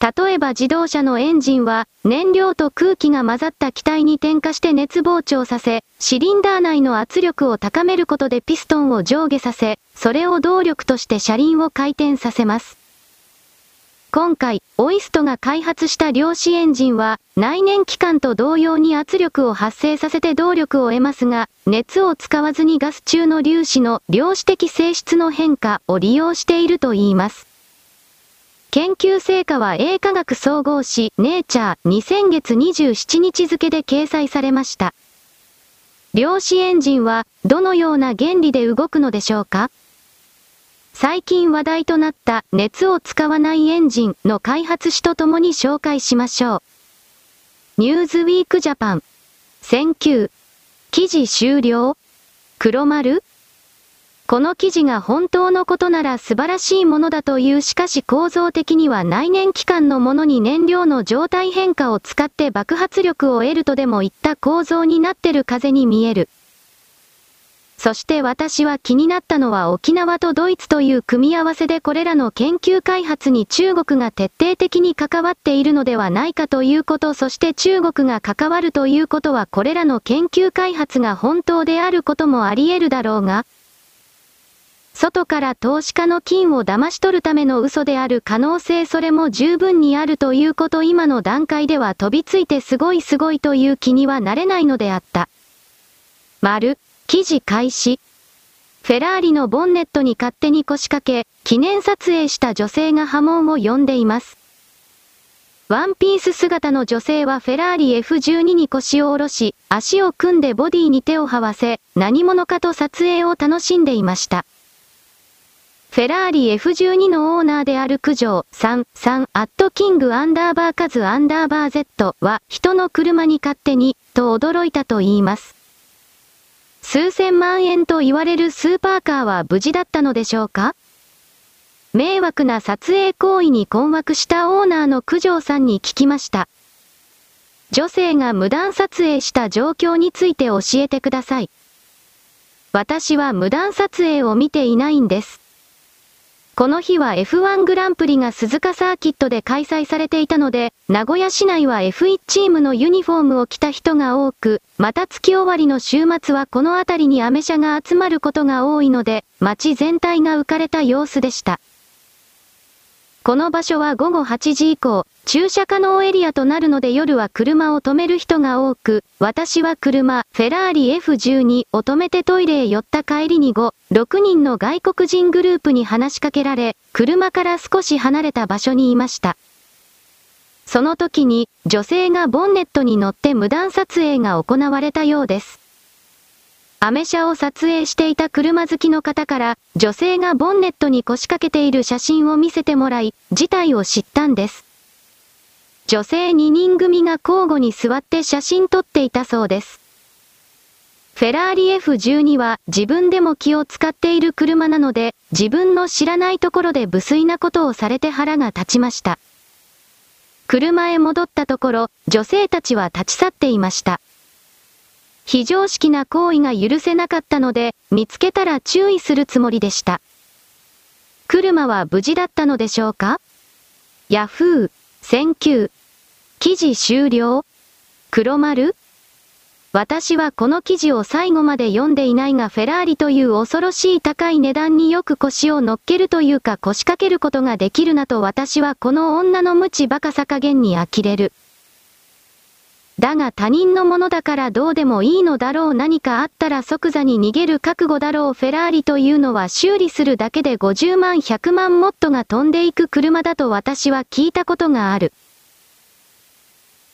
例えば自動車のエンジンは、燃料と空気が混ざった気体に点火して熱膨張させ、シリンダー内の圧力を高めることでピストンを上下させ、それを動力として車輪を回転させます。今回、オイストが開発した量子エンジンは、内燃機関と同様に圧力を発生させて動力を得ますが、熱を使わずにガス中の粒子の量子的性質の変化を利用しているといいます。研究成果は英科学総合誌ネイチャー2000月27日付で掲載されました。量子エンジンはどのような原理で動くのでしょうか？最近話題となった熱を使わないエンジンの開発史とともに紹介しましょう。ニューズウィークジャパン。1009。記事終了？黒丸？この記事が本当のことなら素晴らしいものだというしかし構造的には内燃機関のものに燃料の状態変化を使って爆発力を得るとでもいった構造になってる風に見える。そして私は気になったのは沖縄とドイツという組み合わせでこれらの研究開発に中国が徹底的に関わっているのではないかということ、そして中国が関わるということはこれらの研究開発が本当であることもあり得るだろうが、外から投資家の金を騙し取るための嘘である可能性それも十分にあるということ今の段階では飛びついてすごいすごいという気にはなれないのであった。丸、記事開始。フェラーリのボンネットに勝手に腰掛け、記念撮影した女性が波紋を呼んでいます。ワンピース姿の女性はフェラーリ F12 に腰を下ろし、足を組んでボディに手を這わせ、何者かと撮影を楽しんでいました。フェラーリ F12 のオーナーである九条3、3、アットキングアンダーバーカズアンダーバー Z は人の車に勝手に、と驚いたと言います。数千万円と言われるスーパーカーは無事だったのでしょうか？迷惑な撮影行為に困惑したオーナーの九条さんに聞きました。女性が無断撮影した状況について教えてください。私は無断撮影を見ていないんです。この日は F1 グランプリが鈴鹿サーキットで開催されていたので、名古屋市内は F1 チームのユニフォームを着た人が多く、また月終わりの週末はこの辺りにアメ車が集まることが多いので、街全体が浮かれた様子でした。この場所は午後8時以降、駐車可能エリアとなるので夜は車を止める人が多く、私は車、フェラーリ F12 を止めてトイレへ寄った帰りに5、6人の外国人グループに話しかけられ、車から少し離れた場所にいました。その時に、女性がボンネットに乗って無断撮影が行われたようです。アメ車を撮影していた車好きの方から、女性がボンネットに腰掛けている写真を見せてもらい、事態を知ったんです。女性2人組が交互に座って写真撮っていたそうです。フェラーリ F12 は自分でも気を使っている車なので、自分の知らないところで無粋なことをされて腹が立ちました。車へ戻ったところ、女性たちは立ち去っていました。非常識な行為が許せなかったので、見つけたら注意するつもりでした。車は無事だったのでしょうか？ヤフー、選球。記事終了?黒丸?私はこの記事を最後まで読んでいないがフェラーリという恐ろしい高い値段によく腰を乗っけるというか腰掛けることができるなと私はこの女の無知バカさ加減に呆れる。だが他人のものだからどうでもいいのだろう何かあったら即座に逃げる覚悟だろうフェラーリというのは修理するだけで50万100万モットが飛んでいく車だと私は聞いたことがある。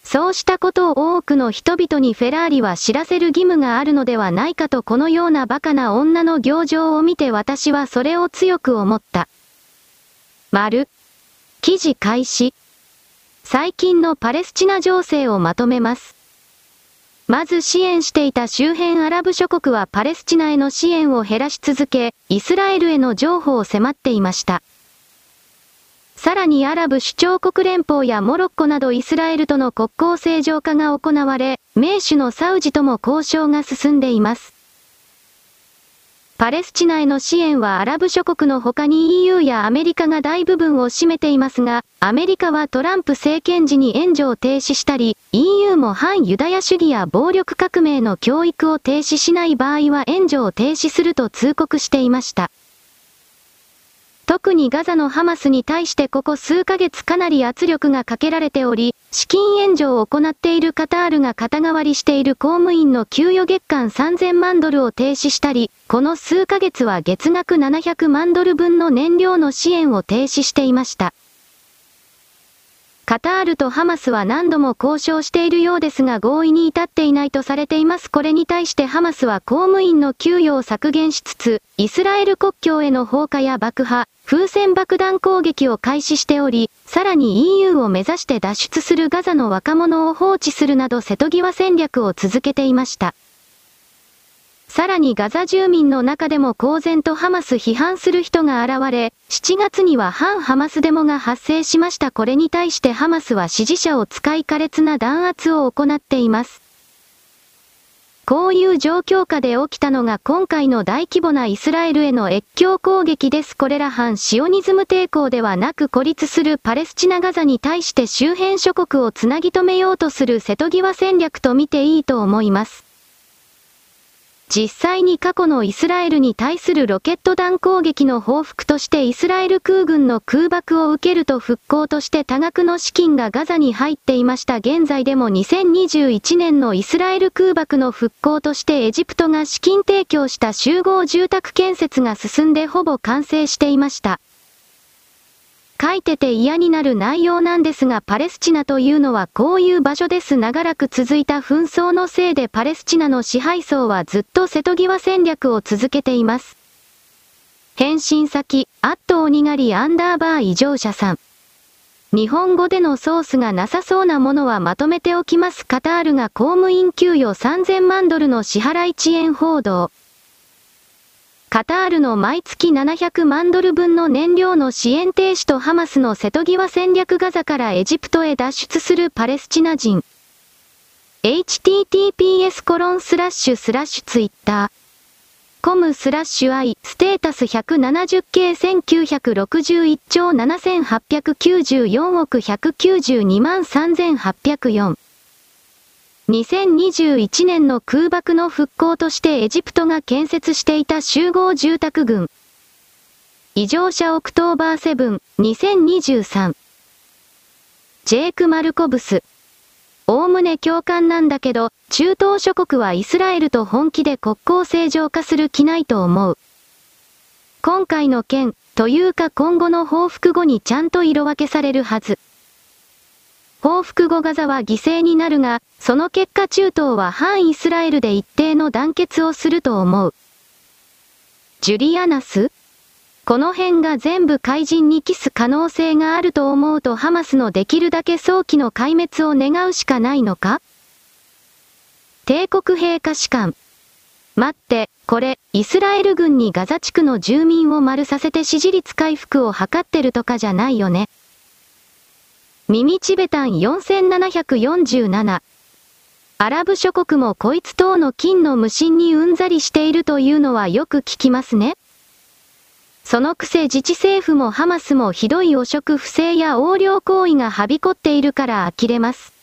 そうしたことを多くの人々にフェラーリは知らせる義務があるのではないかとこのような馬鹿な女の行情を見て私はそれを強く思った。丸。記事開始。最近のパレスチナ情勢をまとめます。まず支援していた周辺アラブ諸国はパレスチナへの支援を減らし続け、イスラエルへの譲歩を迫っていました。さらにアラブ首長国連邦やモロッコなどイスラエルとの国交正常化が行われ、名手のサウジとも交渉が進んでいます。パレスチナへの支援はアラブ諸国の他に EU やアメリカが大部分を占めていますが、アメリカはトランプ政権時に援助を停止したり、EU も反ユダヤ主義や暴力革命の教育を停止しない場合は援助を停止すると通告していました。特にガザのハマスに対してここ数ヶ月かなり圧力がかけられており、資金援助を行っているカタールが肩代わりしている公務員の給与月間3000万ドルを停止したり、この数ヶ月は月額700万ドル分の燃料の支援を停止していました。カタールとハマスは何度も交渉しているようですが合意に至っていないとされています。これに対してハマスは公務員の給与を削減しつつ、イスラエル国境への放火や爆破、風船爆弾攻撃を開始しており、さらに EU を目指して脱出するガザの若者を放置するなど瀬戸際戦略を続けていました。さらにガザ住民の中でも公然とハマス批判する人が現れ、7月には反ハマスデモが発生しました。これに対してハマスは支持者を使い苛烈な弾圧を行っています。こういう状況下で起きたのが今回の大規模なイスラエルへの越境攻撃です。これら反シオニズム抵抗ではなく孤立するパレスチナガザに対して周辺諸国をつなぎ止めようとする瀬戸際戦略と見ていいと思います。実際に過去のイスラエルに対するロケット弾攻撃の報復としてイスラエル空軍の空爆を受けると復興として多額の資金がガザに入っていました。現在でも2021年のイスラエル空爆の復興としてエジプトが資金提供した集合住宅建設が進んでほぼ完成していました。書いてて嫌になる内容なんですがパレスチナというのはこういう場所です。長らく続いた紛争のせいでパレスチナの支配層はずっと瀬戸際戦略を続けています。返信先、アット鬼狩りアンダーバー異常者さん。日本語でのソースがなさそうなものはまとめておきます。カタールが公務員給与3000万ドルの支払い遅延報道。カタールの毎月700万ドル分の燃料の支援停止とハマスの瀬戸際戦略ガザからエジプトへ脱出するパレスチナ人。https コロンスラッシュスラッシュツイッター。コムスラッシュ i ステータス 170K1961 兆7894億192万3804。2021年の空爆の復興としてエジプトが建設していた集合住宅群。異常者オクトーバーセブン2023。ジェイク・マルコブス。おおむね共感なんだけど、中東諸国はイスラエルと本気で国交正常化する気ないと思う。今回の件、というか今後の報復後にちゃんと色分けされるはず。報復後ガザは犠牲になるが、その結果中東は反イスラエルで一定の団結をすると思う。ジュリアナス？この辺が全部怪人にキス可能性があると思うとハマスのできるだけ早期の壊滅を願うしかないのか？帝国陛下士官。待って、これ、イスラエル軍にガザ地区の住民を丸させて支持率回復を図ってるとかじゃないよね。耳チベタン4747。アラブ諸国もこいつ等の金の無心にうんざりしているというのはよく聞きますね。そのくせ自治政府もハマスもひどい汚職不正や横領行為がはびこっているから呆れます。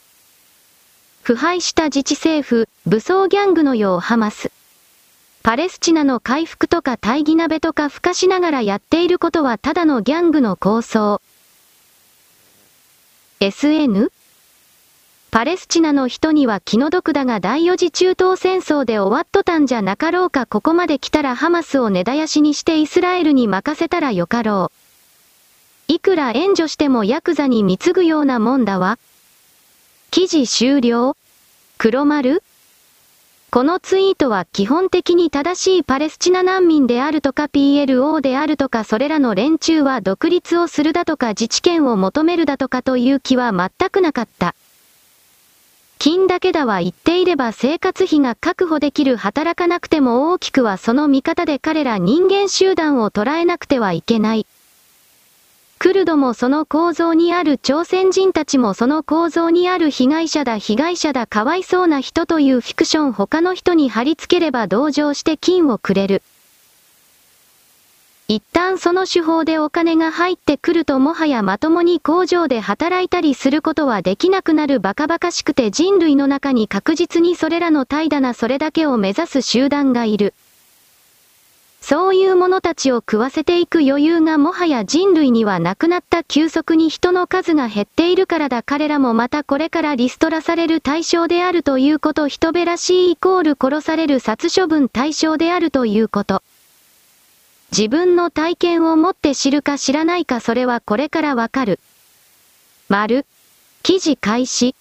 腐敗した自治政府、武装ギャングのようハマス。パレスチナの回復とか大義鍋とか付加しながらやっていることはただのギャングの構想。SN? パレスチナの人には気の毒だが第四次中東戦争で終わっとたんじゃなかろうかここまで来たらハマスを根絶やしにしてイスラエルに任せたらよかろう。いくら援助してもヤクザに貢ぐようなもんだわ。記事終了黒丸？このツイートは基本的に正しいパレスチナ難民であるとか PLO であるとかそれらの連中は独立をするだとか自治権を求めるだとかという気は全くなかった。金だけだは言っていれば生活費が確保できる働かなくても大きくはその見方で彼ら人間集団を捉えなくてはいけない。クルドもその構造にある朝鮮人たちもその構造にある被害者だ被害者だかわいそうな人というフィクション他の人に貼り付ければ同情して金をくれる。一旦その手法でお金が入ってくるともはやまともに工場で働いたりすることはできなくなるバカバカしくて人類の中に確実にそれらの怠惰なそれだけを目指す集団がいる。そういう者たちを食わせていく余裕がもはや人類にはなくなった急速に人の数が減っているからだ彼らもまたこれからリストラされる対象であるということ人べらしいイコール殺される殺処分対象であるということ。自分の体験をもって知るか知らないかそれはこれからわかる。丸。記事開始。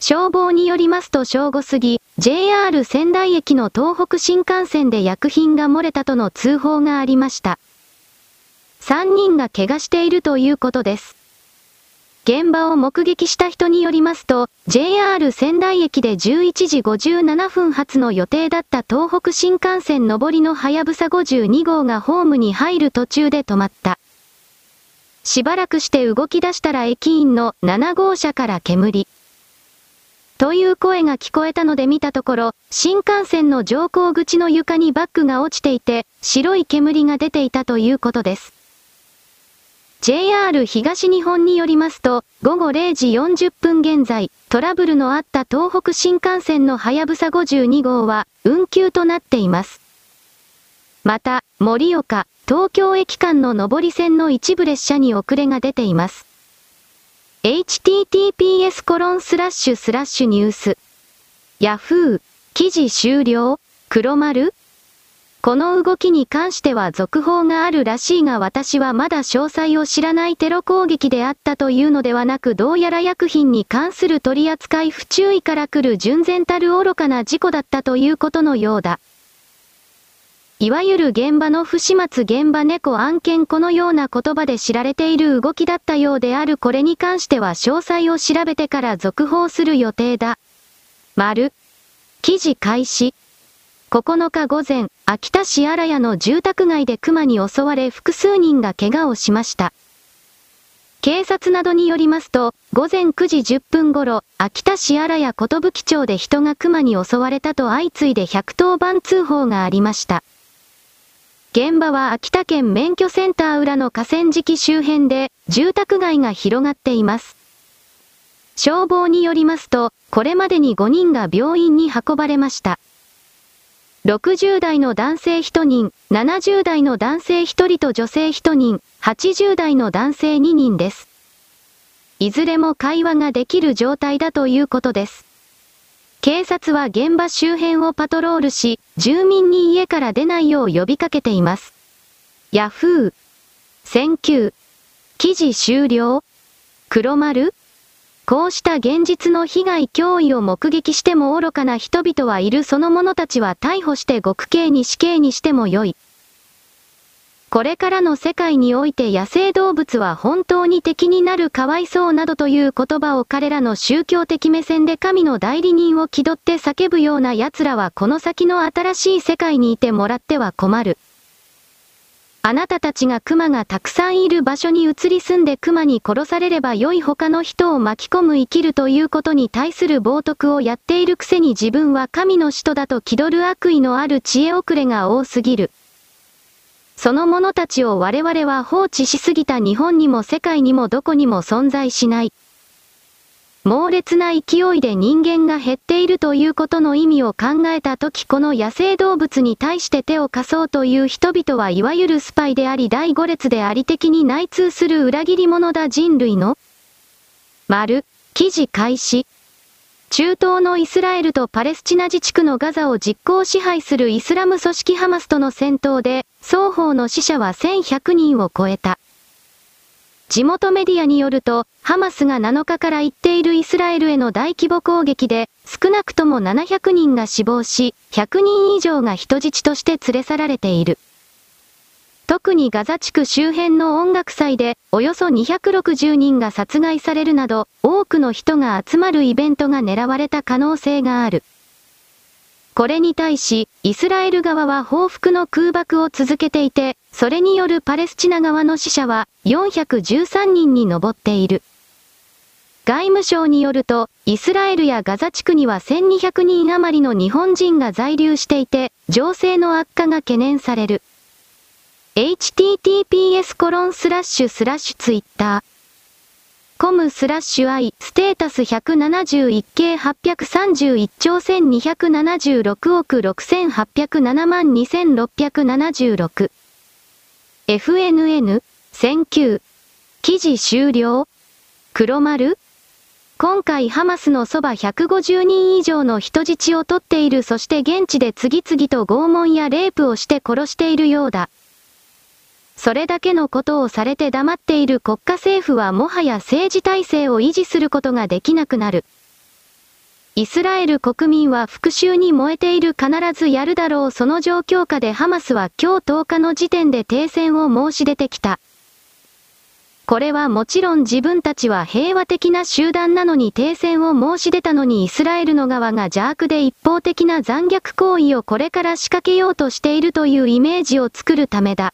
消防によりますと正午過ぎ、JR 仙台駅の東北新幹線で薬品が漏れたとの通報がありました。3人が怪我しているということです。現場を目撃した人によりますと、JR 仙台駅で11時57分発の予定だった東北新幹線上りのはやぶさ52号がホームに入る途中で止まった。しばらくして動き出したら駅員の7号車から煙。という声が聞こえたので見たところ、新幹線の乗降口の床にバッグが落ちていて、白い煙が出ていたということです。JR 東日本によりますと、午後0時40分現在、トラブルのあった東北新幹線のはやぶさ52号は、運休となっています。また、盛岡、東京駅間の上り線の一部列車に遅れが出ています。Https コロンスラッシュスラッシュニュース。Yahoo! 記事終了黒丸この動きに関しては続報があるらしいが私はまだ詳細を知らないテロ攻撃であったというのではなくどうやら薬品に関する取り扱い不注意から来る純然たる愚かな事故だったということのようだ。いわゆる現場の不始末現場猫案件このような言葉で知られている動きだったようであるこれに関しては詳細を調べてから続報する予定だ。丸。記事開始。9日午前、秋田市荒谷の住宅街で熊に襲われ複数人が怪我をしました。警察などによりますと、午前9時10分頃、秋田市荒谷寿町で人が熊に襲われたと相次いで110番通報がありました。現場は秋田県免許センター裏の河川敷周辺で、住宅街が広がっています。消防によりますと、これまでに5人が病院に運ばれました。60代の男性1人、70代の男性1人と女性1人、80代の男性2人です。いずれも会話ができる状態だということです。警察は現場周辺をパトロールし、住民に家から出ないよう呼びかけています。ヤフー。選球。記事終了黒丸こうした現実の被害脅威を目撃しても愚かな人々はいるその者たちは逮捕して極刑に死刑にしてもよい。これからの世界において野生動物は本当に敵になるかわいそうなどという言葉を彼らの宗教的目線で神の代理人を気取って叫ぶような奴らはこの先の新しい世界にいてもらっては困る。あなたたちが熊がたくさんいる場所に移り住んで熊に殺されれば良い他の人を巻き込む生きるということに対する冒涜をやっているくせに自分は神の使徒だと気取る悪意のある知恵遅れが多すぎる。その者たちを我々は放置しすぎた日本にも世界にもどこにも存在しない。猛烈な勢いで人間が減っているということの意味を考えたときこの野生動物に対して手を貸そうという人々はいわゆるスパイであり第五列であり的に内通する裏切り者だ人類の丸、記事開始。中東のイスラエルとパレスチナ自治区のガザを実効支配するイスラム組織ハマスとの戦闘で、双方の死者は1100人を超えた。地元メディアによると、ハマスが7日から言っているイスラエルへの大規模攻撃で、少なくとも700人が死亡し、100人以上が人質として連れ去られている。特にガザ地区周辺の音楽祭で、およそ260人が殺害されるなど、多くの人が集まるイベントが狙われた可能性がある。これに対し、イスラエル側は報復の空爆を続けていて、それによるパレスチナ側の死者は413人に上っている。外務省によると、イスラエルやガザ地区には1200人余りの日本人が在留していて、情勢の悪化が懸念される。https コロンスラッシュスラッシュツイッターコムスラッシュ i ステータス171系831兆1276億6807万2676 FNN 1009記事終了。黒丸。今回ハマスのそば150人以上の人質を取っている。そして現地で次々と拷問やレイプをして殺しているようだ。それだけのことをされて黙っている国家政府はもはや政治体制を維持することができなくなる。イスラエル国民は復讐に燃えている必ずやるだろうその状況下でハマスは今日10日の時点で停戦を申し出てきた。これはもちろん自分たちは平和的な集団なのに停戦を申し出たのにイスラエルの側が邪悪で一方的な残虐行為をこれから仕掛けようとしているというイメージを作るためだ。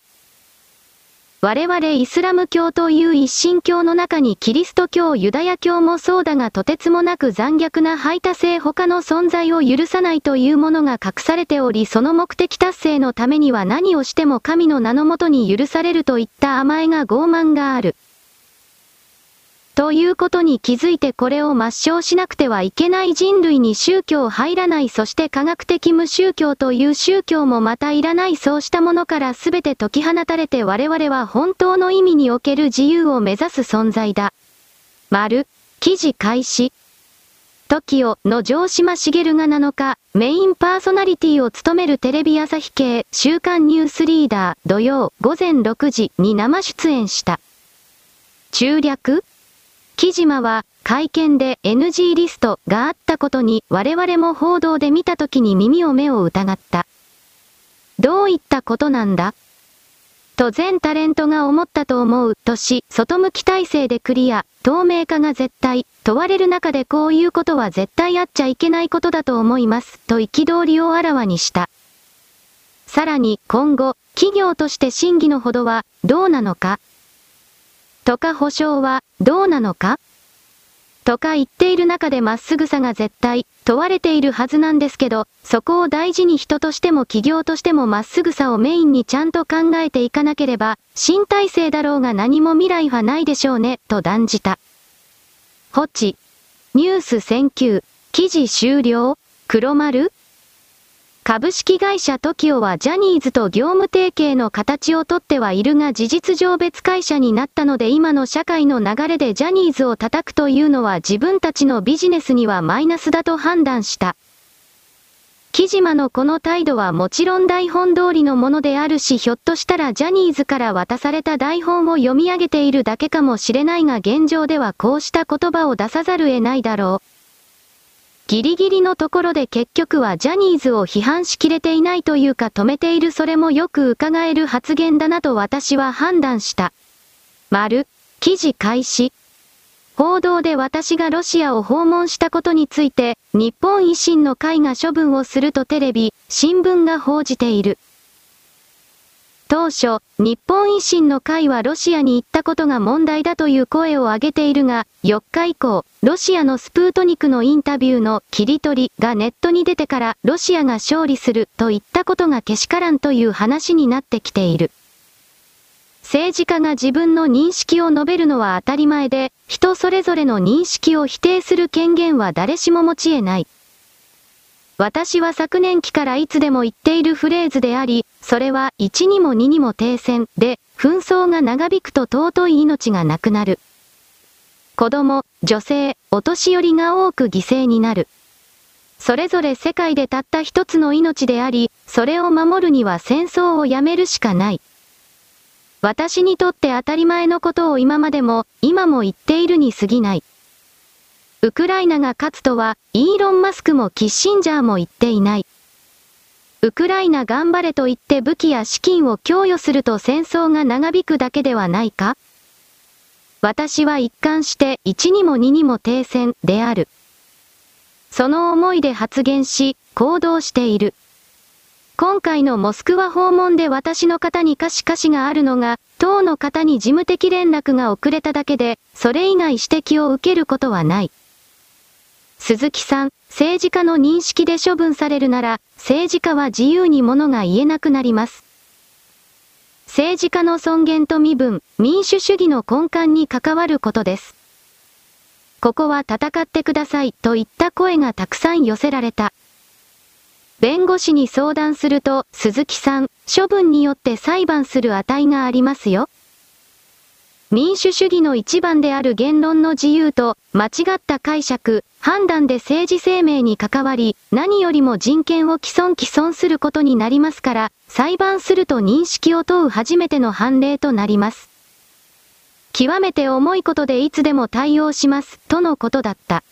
我々イスラム教という一神教の中にキリスト教ユダヤ教もそうだがとてつもなく残虐な排他性他の存在を許さないというものが隠されておりその目的達成のためには何をしても神の名のもとに許されるといった甘えが傲慢がある。ということに気づいてこれを抹消しなくてはいけない人類に宗教入らないそして科学的無宗教という宗教もまたいらないそうしたものから全て解き放たれて我々は本当の意味における自由を目指す存在だ。丸、記事開始。TOKIO の城島茂が7日、メインパーソナリティを務めるテレビ朝日系週刊ニュースリーダー土曜午前6時に生出演した。中略木島は会見で NG リストがあったことに我々も報道で見た時に耳を目を疑った。どういったことなんだ？と全タレントが思ったと思うとし、外向き体制でクリア、透明化が絶対、問われる中でこういうことは絶対あっちゃいけないことだと思います、と憤りをあらわにした。さらに今後、企業として審議のほどはどうなのか。とか保証は、どうなのか？とか言っている中でまっすぐさが絶対、問われているはずなんですけど、そこを大事に人としても企業としてもまっすぐさをメインにちゃんと考えていかなければ、新体制だろうが何も未来はないでしょうね、と断じた。ホチ。ニュース選球。記事終了黒丸株式会社 TOKIO はジャニーズと業務提携の形をとってはいるが事実上別会社になったので今の社会の流れでジャニーズを叩くというのは自分たちのビジネスにはマイナスだと判断した。木島のこの態度はもちろん台本通りのものであるしひょっとしたらジャニーズから渡された台本を読み上げているだけかもしれないが現状ではこうした言葉を出さざる得ないだろう。ギリギリのところで結局はジャニーズを批判しきれていないというか止めているそれもよく伺える発言だなと私は判断した。丸、記事開始。報道で私がロシアを訪問したことについて、日本維新の会が処分をするとテレビ、新聞が報じている。当初、日本維新の会はロシアに行ったことが問題だという声を上げているが、4日以降、ロシアのスプートニクのインタビューの切り取りがネットに出てからロシアが勝利するといったことがけしからんという話になってきている。政治家が自分の認識を述べるのは当たり前で、人それぞれの認識を否定する権限は誰しも持ち得ない。私は昨年期からいつでも言っているフレーズであり、それは1にも2にも停戦で、紛争が長引くと尊い命がなくなる。子供、女性、お年寄りが多く犠牲になる。それぞれ世界でたった一つの命であり、それを守るには戦争をやめるしかない。私にとって当たり前のことを今までも、今も言っているに過ぎない。ウクライナが勝つとは、イーロン・マスクもキッシンジャーも言っていない。ウクライナ頑張れと言って武器や資金を供与すると戦争が長引くだけではないか？私は一貫して1にも2にも停戦である。その思いで発言し、行動している。今回のモスクワ訪問で私の方に可視可視があるのが、党の方に事務的連絡が遅れただけで、それ以外指摘を受けることはない。鈴木さん、政治家の認識で処分されるなら、政治家は自由にものが言えなくなります。政治家の尊厳と身分、民主主義の根幹に関わることです。ここは戦ってくださいといった声がたくさん寄せられた。弁護士に相談すると、鈴木さん、処分によって裁判する値がありますよ。民主主義の一番である言論の自由と、間違った解釈、判断で政治生命に関わり、何よりも人権を既存既存することになりますから、裁判すると認識を問う初めての判例となります。極めて重いことでいつでも対応します、とのことだった。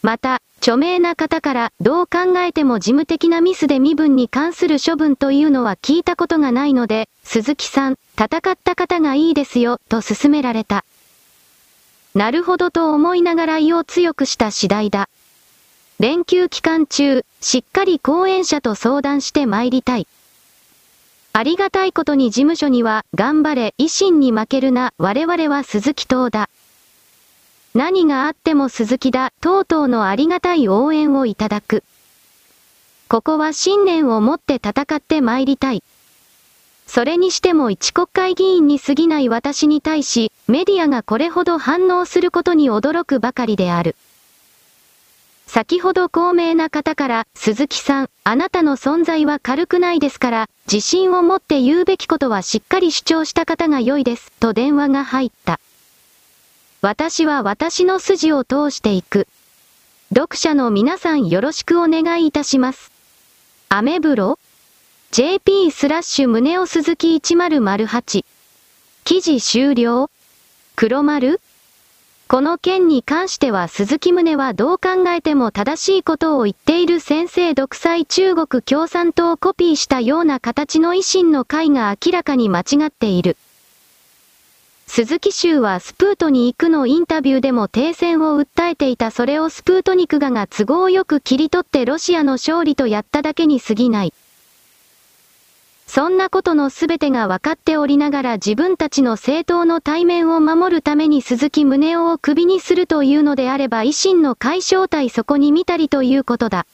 また、著名な方からどう考えても事務的なミスで身分に関する処分というのは聞いたことがないので、鈴木さん、戦った方がいいですよ、と勧められた。なるほどと思いながら意を強くした次第だ。連休期間中、しっかり講演者と相談して参りたい。ありがたいことに事務所には、頑張れ、維新に負けるな、我々は鈴木党だ。何があっても鈴木だ、とうとうのありがたい応援をいただく。ここは信念を持って戦って参りたい。それにしても一国会議員に過ぎない私に対し、メディアがこれほど反応することに驚くばかりである。先ほど高名な方から、鈴木さん、あなたの存在は軽くないですから、自信を持って言うべきことはしっかり主張した方が良いです、と電話が入った。私は私の筋を通していく。読者の皆さんよろしくお願いいたします。アメブロ？?JP スラッシュ胸を鈴木1008。記事終了黒丸この件に関しては鈴木宗はどう考えても正しいことを言っている先生独裁中国共産党をコピーしたような形の維新の会が明らかに間違っている。鈴木州はスプートに行くのインタビューでも停戦を訴えていたそれをスプートニクガが都合よく切り取ってロシアの勝利とやっただけに過ぎない。そんなことのすべてが分かっておりながら自分たちの政党の対面を守るために鈴木宗男を首にするというのであれば維新の解消体そこに見たりということだ。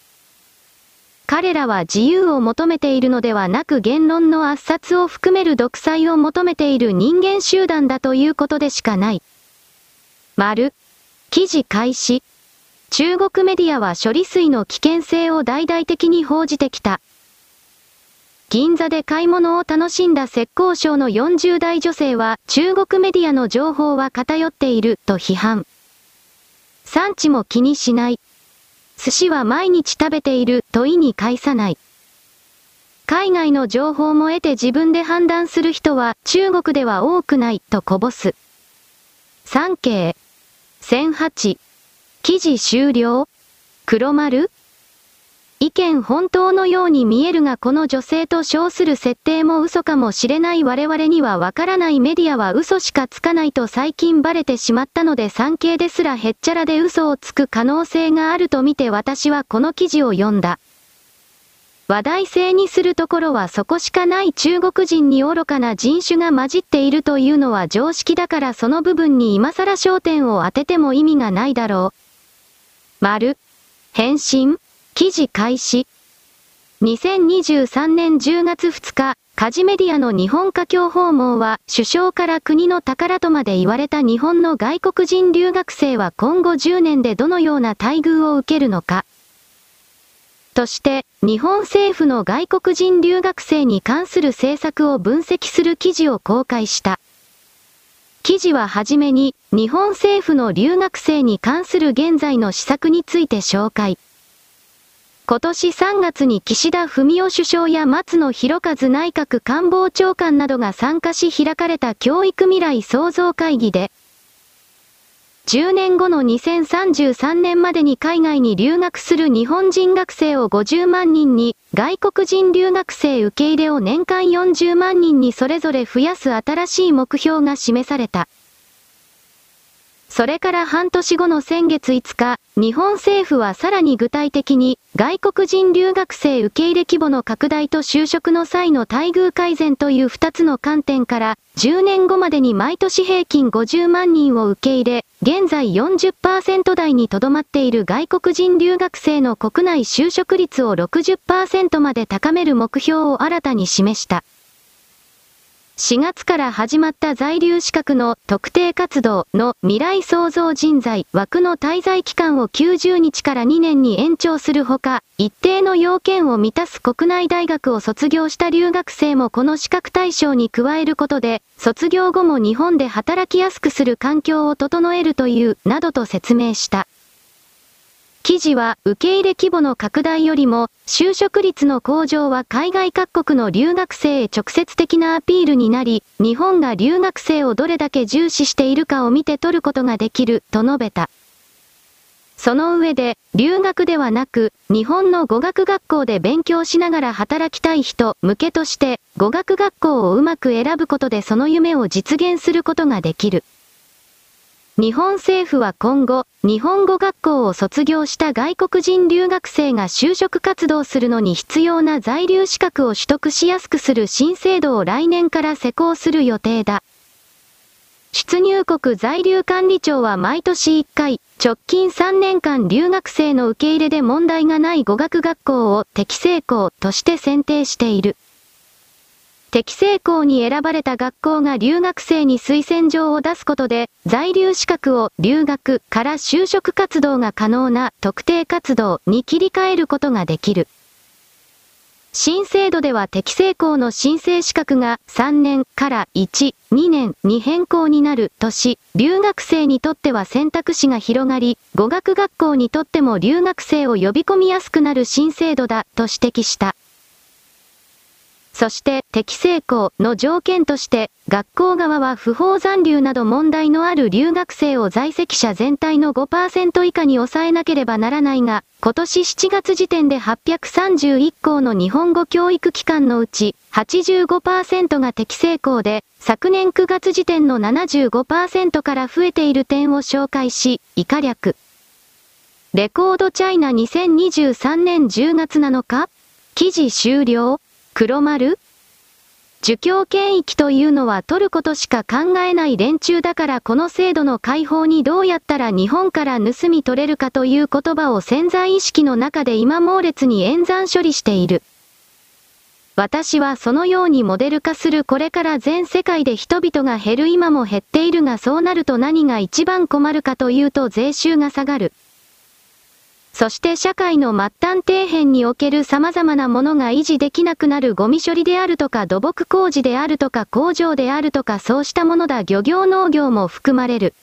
彼らは自由を求めているのではなく言論の圧殺を含める独裁を求めている人間集団だということでしかない。丸。記事開始。中国メディアは処理水の危険性を大々的に報じてきた。銀座で買い物を楽しんだ浙江省の40代女性は中国メディアの情報は偏っていると批判。産地も気にしない。寿司は毎日食べていると意に介さない。海外の情報も得て自分で判断する人は中国では多くないとこぼす。産経。1008。記事終了黒丸意見本当のように見えるがこの女性と称する設定も嘘かもしれない我々にはわからないメディアは嘘しかつかないと最近バレてしまったので産経ですらへっちゃらで嘘をつく可能性があると見て私はこの記事を読んだ。話題性にするところはそこしかない中国人に愚かな人種が混じっているというのは常識だからその部分に今更焦点を当てても意味がないだろう。丸。返信記事開始。2023年10月2日、カジメディアの日本華僑訪問は、首相から国の宝とまで言われた日本の外国人留学生は今後10年でどのような待遇を受けるのか。として、日本政府の外国人留学生に関する政策を分析する記事を公開した。記事ははじめに、日本政府の留学生に関する現在の施策について紹介。今年3月に岸田文雄首相や松野博一内閣官房長官などが参加し開かれた教育未来創造会議で、10年後の2033年までに海外に留学する日本人学生を50万人に、外国人留学生受け入れを年間40万人にそれぞれ増やす新しい目標が示された。それから半年後の先月5日、日本政府はさらに具体的に、外国人留学生受け入れ規模の拡大と就職の際の待遇改善という2つの観点から、10年後までに毎年平均50万人を受け入れ、現在40%台にとどまっている外国人留学生の国内就職率を60%まで高める目標を新たに示した。4月から始まった在留資格の特定活動の未来創造人材枠の滞在期間を90日から2年に延長するほか、一定の要件を満たす国内大学を卒業した留学生もこの資格対象に加えることで、卒業後も日本で働きやすくする環境を整えるという、などと説明した。記事は受け入れ規模の拡大よりも、就職率の向上は海外各国の留学生へ直接的なアピールになり、日本が留学生をどれだけ重視しているかを見て取ることができる、と述べた。その上で、留学ではなく、日本の語学学校で勉強しながら働きたい人向けとして、語学学校をうまく選ぶことでその夢を実現することができる。日本政府は今後、日本語学校を卒業した外国人留学生が就職活動するのに必要な在留資格を取得しやすくする新制度を来年から施行する予定だ。出入国在留管理庁は毎年1回、直近3年間留学生の受け入れで問題がない語学学校を適正校として選定している。適正校に選ばれた学校が留学生に推薦状を出すことで、在留資格を留学から就職活動が可能な特定活動に切り替えることができる。新制度では適正校の申請資格が3年から1、2年に変更になるとし、留学生にとっては選択肢が広がり、語学学校にとっても留学生を呼び込みやすくなる新制度だと指摘した。そして、適正校の条件として、学校側は不法残留など問題のある留学生を在籍者全体の5%以下に抑えなければならないが、今年7月時点で831校の日本語教育機関のうち、85%が適正校で、昨年9月時点の75%から増えている点を紹介し、以下略。レコードチャイナ2023年10月7日？記事終了黒丸？儒教権益というのは取ることしか考えない連中だからこの制度の解放にどうやったら日本から盗み取れるかという言葉を潜在意識の中で今猛烈に演算処理している。私はそのようにモデル化するこれから全世界で人々が減る今も減っているがそうなると何が一番困るかというと税収が下がる。そして社会の末端底辺における様々なものが維持できなくなるゴミ処理であるとか土木工事であるとか工場であるとかそうしたものだ漁業農業も含まれる。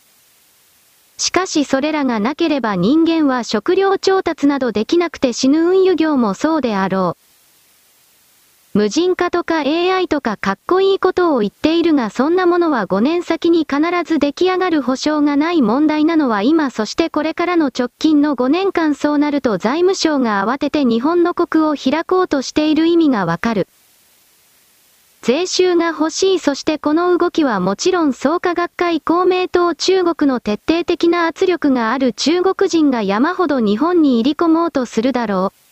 しかしそれらがなければ人間は食料調達などできなくて死ぬ運輸業もそうであろう。無人化とか AI とかかっこいいことを言っているがそんなものは5年先に必ず出来上がる保証がない問題なのは今そしてこれからの直近の5年間そうなると財務省が慌てて日本の国を開こうとしている意味がわかる。税収が欲しいそしてこの動きはもちろん創価学会公明党中国の徹底的な圧力がある中国人が山ほど日本に入り込もうとするだろう。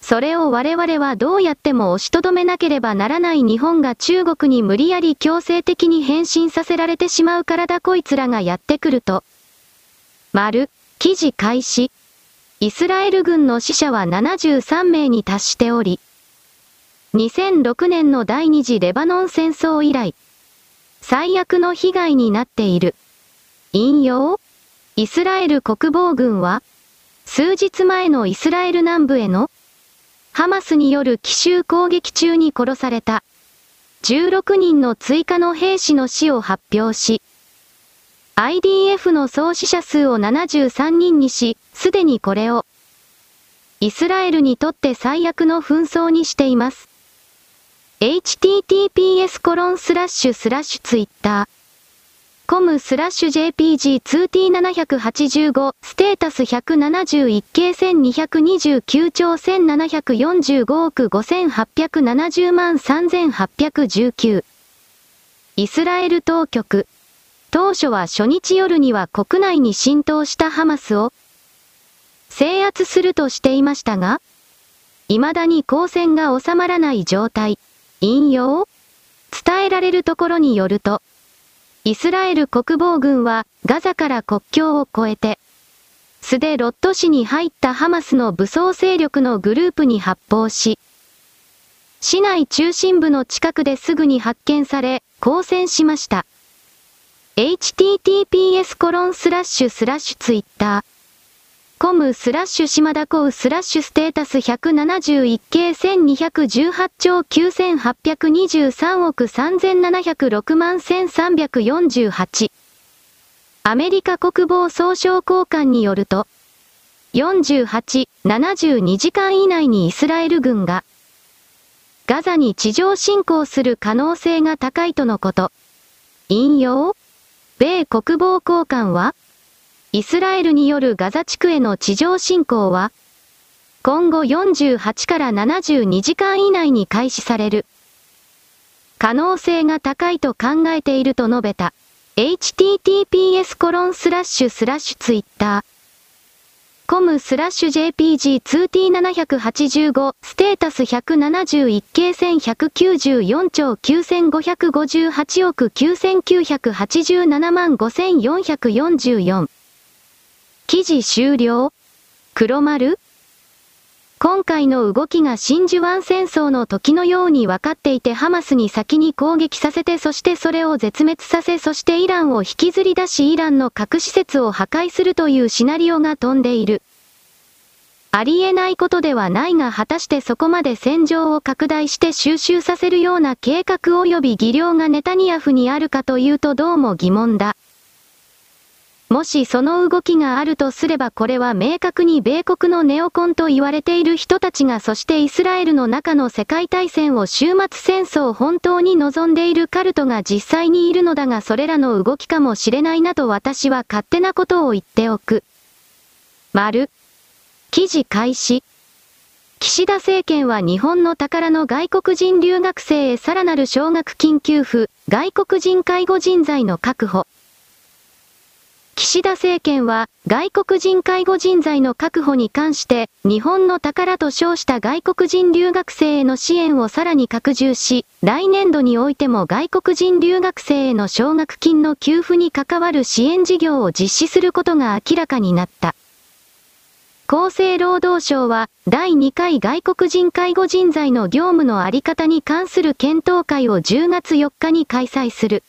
それを我々はどうやっても押しとどめなければならない日本が中国に無理やり強制的に変身させられてしまうからだこいつらがやってくると。丸、記事開始。イスラエル軍の死者は73名に達しており、2006年の第二次レバノン戦争以来、最悪の被害になっている。引用？イスラエル国防軍は、数日前のイスラエル南部へのハマスによる奇襲攻撃中に殺された。16人の追加の兵士の死を発表し、IDF の総死者数を73人にし、すでにこれを、イスラエルにとって最悪の紛争にしています。https コロンスラッシュスラッシュツイッターコムスラッシュ JPG2T785 ステータス171系1229兆1745億5870万3819イスラエル当局。当初は初日夜には国内に浸透したハマスを。制圧するとしていましたが、未だに交戦が収まらない状態。引用？伝えられるところによると、イスラエル国防軍はガザから国境を越えて、素でロット市に入ったハマスの武装勢力のグループに発砲し、市内中心部の近くですぐに発見され、抗戦しました。https コロンスラッシュスラッシュツイッターコムスラッシュ島田コウスラッシュステータス171系1218兆9823億3706万1348。アメリカ国防総省高官によると、48、72時間以内にイスラエル軍が、ガザに地上侵攻する可能性が高いとのこと。引用？米国防高官は、イスラエルによるガザ地区への地上侵攻は、今後48から72時間以内に開始される。可能性が高いと考えていると述べた。https コロンスラッシュスラッシュツイッター。コムスラッシュ JPG2T785 ステータス171系1194兆9558億9987万5444記事終了？黒丸？今回の動きが真珠湾戦争の時のように分かっていてハマスに先に攻撃させてそしてそれを絶滅させそしてイランを引きずり出しイランの核施設を破壊するというシナリオが飛んでいる。ありえないことではないが果たしてそこまで戦場を拡大して収集させるような計画及び技量がネタニヤフにあるかというとどうも疑問だ。もしその動きがあるとすればこれは明確に米国のネオコンと言われている人たちがそしてイスラエルの中の世界大戦を終末戦争本当に望んでいるカルトが実際にいるのだがそれらの動きかもしれないなと私は勝手なことを言っておく。丸。記事開始。岸田政権は日本の宝の外国人留学生へさらなる奨学金給付、外国人介護人材の確保。岸田政権は、外国人介護人材の確保に関して、日本の宝と称した外国人留学生への支援をさらに拡充し、来年度においても外国人留学生への奨学金の給付に関わる支援事業を実施することが明らかになった。厚生労働省は、第2回外国人介護人材の業務のあり方に関する検討会を10月4日に開催する。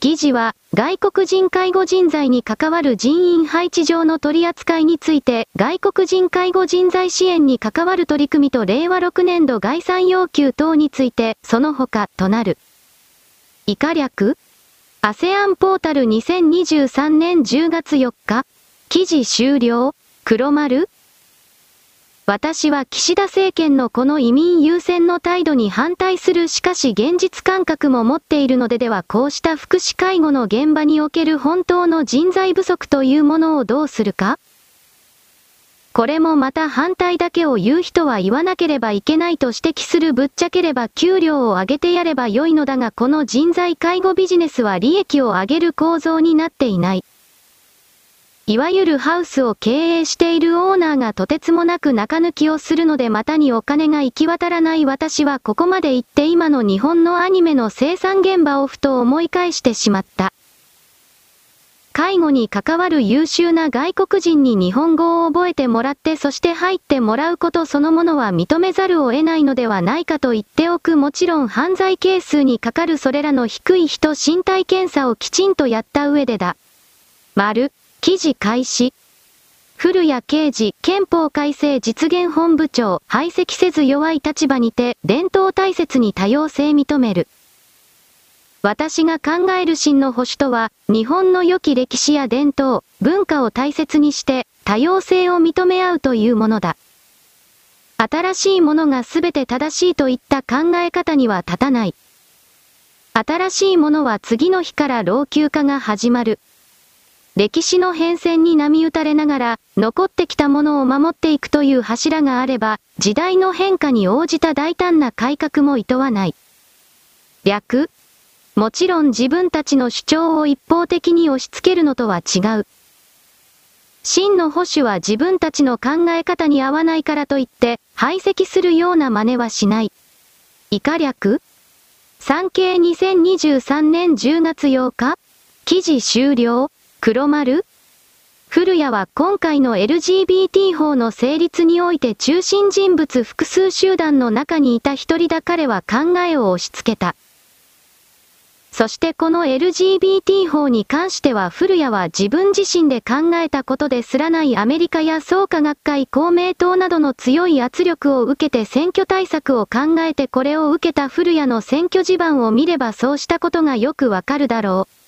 議事は、外国人介護人材に関わる人員配置上の取り扱いについて、外国人介護人材支援に関わる取り組みと令和6年度概算要求等について、その他となる。以下略 ?ASEAN ポータル2023年10月4日記事終了黒丸私は岸田政権のこの移民優先の態度に反対するしかし現実感覚も持っているのでではこうした福祉介護の現場における本当の人材不足というものをどうするかこれもまた反対だけを言う人は言わなければいけないと指摘するぶっちゃければ給料を上げてやればよいのだがこの人材介護ビジネスは利益を上げる構造になっていない。いわゆるハウスを経営しているオーナーがとてつもなく中抜きをするのでまたにお金が行き渡らない私はここまで行って今の日本のアニメの生産現場をふと思い返してしまった。介護に関わる優秀な外国人に日本語を覚えてもらってそして入ってもらうことそのものは認めざるを得ないのではないかと言っておくもちろん犯罪係数にかかるそれらの低い人身体検査をきちんとやった上でだ。丸。記事開始。古谷刑事、憲法改正実現本部長、排斥せず弱い立場にて、伝統大切に多様性認める。私が考える真の保守とは、日本の良き歴史や伝統、文化を大切にして、多様性を認め合うというものだ。新しいものが全て正しいといった考え方には立たない。新しいものは次の日から老朽化が始まる。歴史の変遷に波打たれながら、残ってきたものを守っていくという柱があれば、時代の変化に応じた大胆な改革も厭わない。略もちろん自分たちの主張を一方的に押し付けるのとは違う。真の保守は自分たちの考え方に合わないからといって、排斥するような真似はしない。以下略産経2023年10月8日記事終了黒丸？古谷は今回の LGBT 法の成立において中心人物複数集団の中にいた一人だ彼は考えを押し付けた。そしてこの LGBT 法に関しては古谷は自分自身で考えたことですらないアメリカや創価学会公明党などの強い圧力を受けて選挙対策を考えてこれを受けた古谷の選挙地盤を見ればそうしたことがよくわかるだろう。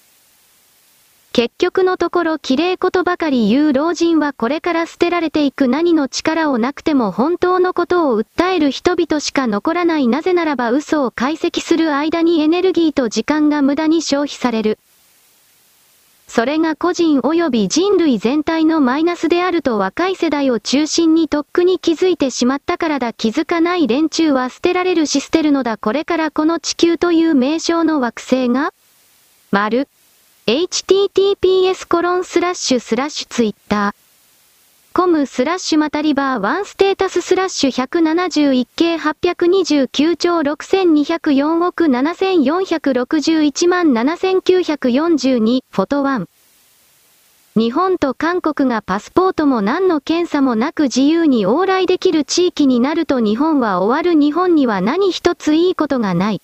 結局のところ綺麗ことばかり言う老人はこれから捨てられていく何の力をなくても本当のことを訴える人々しか残らないなぜならば嘘を解析する間にエネルギーと時間が無駄に消費される。それが個人及び人類全体のマイナスであると若い世代を中心にとっくに気づいてしまったからだ。気づかない連中は捨てられるし捨てるのだ。これからこの地球という名称の惑星が丸。Https コロンスラッシュスラッシュツイッター。コムスラッシュマタリバー1ステータススラッシュ171系829兆6204億7461万7942フォト1日本と韓国がパスポートも何の検査もなく自由に往来できる地域になると日本は終わる。日本には何一ついいことがない。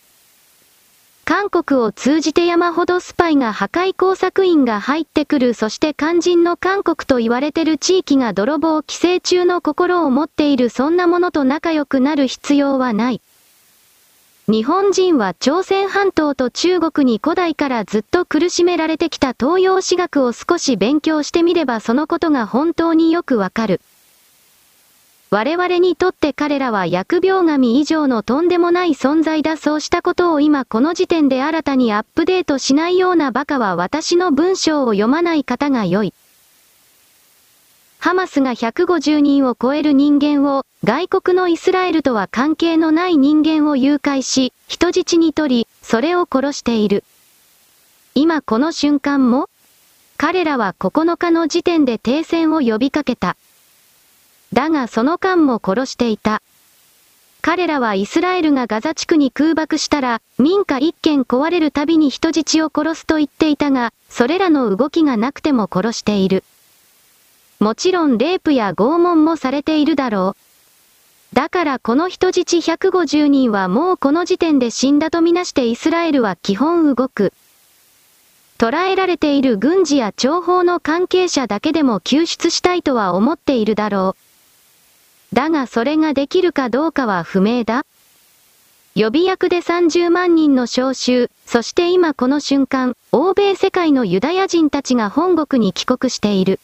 韓国を通じて山ほどスパイが破壊工作員が入ってくるそして肝心の韓国と言われてる地域が泥棒寄生虫の心を持っているそんなものと仲良くなる必要はない。日本人は朝鮮半島と中国に古代からずっと苦しめられてきた東洋史学を少し勉強してみればそのことが本当によくわかる。我々にとって彼らは疫病神以上のとんでもない存在だそうしたことを今この時点で新たにアップデートしないようなバカは私の文章を読まない方が良い。ハマスが150人を超える人間を外国のイスラエルとは関係のない人間を誘拐し、人質に取り、それを殺している。今この瞬間も彼らは9日の時点で停戦を呼びかけた。だがその間も殺していた。彼らはイスラエルがガザ地区に空爆したら、民家一軒壊れるたびに人質を殺すと言っていたが、それらの動きがなくても殺している。もちろんレイプや拷問もされているだろう。だからこの人質150人はもうこの時点で死んだとみなしてイスラエルは基本動く。捉えられている軍事や諜報の関係者だけでも救出したいとは思っているだろう。だがそれができるかどうかは不明だ。予備役で30万人の招集、そして今この瞬間、欧米世界のユダヤ人たちが本国に帰国している。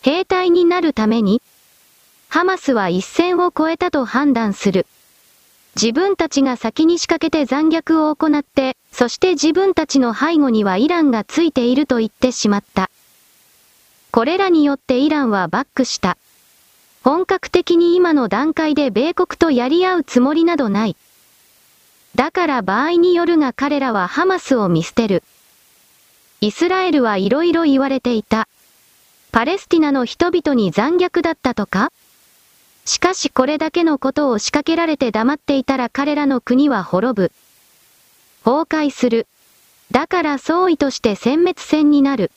兵隊になるために、ハマスは一線を越えたと判断する。自分たちが先に仕掛けて残虐を行って、そして自分たちの背後にはイランがついていると言ってしまった。これらによってイランはバックした。本格的に今の段階で米国とやり合うつもりなどない。だから場合によるが彼らはハマスを見捨てる。イスラエルはいろいろ言われていた。パレスティナの人々に残虐だったとか？しかしこれだけのことを仕掛けられて黙っていたら彼らの国は滅ぶ。崩壊する。だから総意として殲滅戦になる。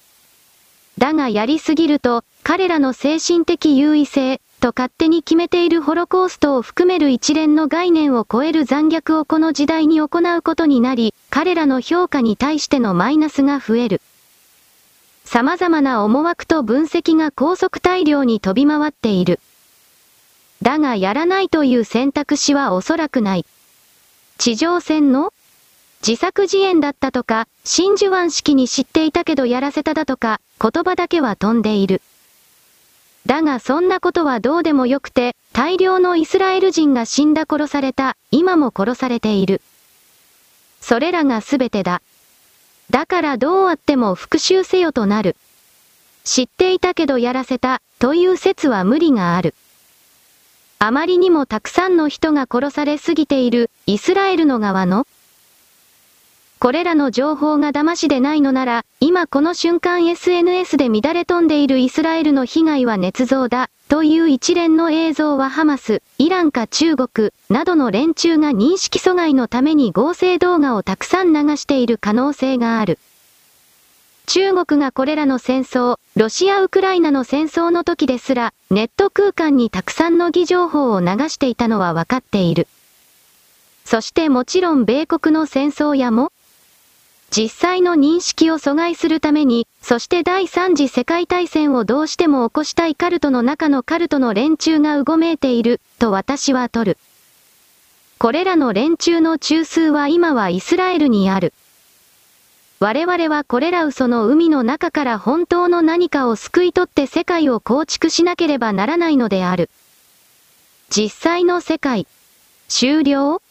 だがやりすぎると、彼らの精神的優位性、と勝手に決めているホロコーストを含める一連の概念を超える残虐をこの時代に行うことになり、彼らの評価に対してのマイナスが増える。様々な思惑と分析が高速大量に飛び回っている。だがやらないという選択肢はおそらくない。地上戦の？自作自演だったとか、真珠湾式に知っていたけどやらせただとか、言葉だけは飛んでいる。だがそんなことはどうでもよくて、大量のイスラエル人が死んだ殺された、今も殺されている。それらが全てだ。だからどうあっても復讐せよとなる。知っていたけどやらせた、という説は無理がある。あまりにもたくさんの人が殺されすぎている、イスラエルの側のこれらの情報が騙しでないのなら、今この瞬間 SNS で乱れ飛んでいるイスラエルの被害は捏造だ、という一連の映像はハマス、イランか中国、などの連中が認識阻害のために合成動画をたくさん流している可能性がある。中国がこれらの戦争、ロシア・ウクライナの戦争の時ですら、ネット空間にたくさんの偽情報を流していたのは分かっている。そしてもちろん米国の戦争やも、実際の認識を阻害するために、そして第三次世界大戦をどうしても起こしたいカルトの中のカルトの連中がうごめいている、と私は取る。これらの連中の中枢は今はイスラエルにある。我々はこれら嘘の海の中から本当の何かを救い取って世界を構築しなければならないのである。実際の世界。終了？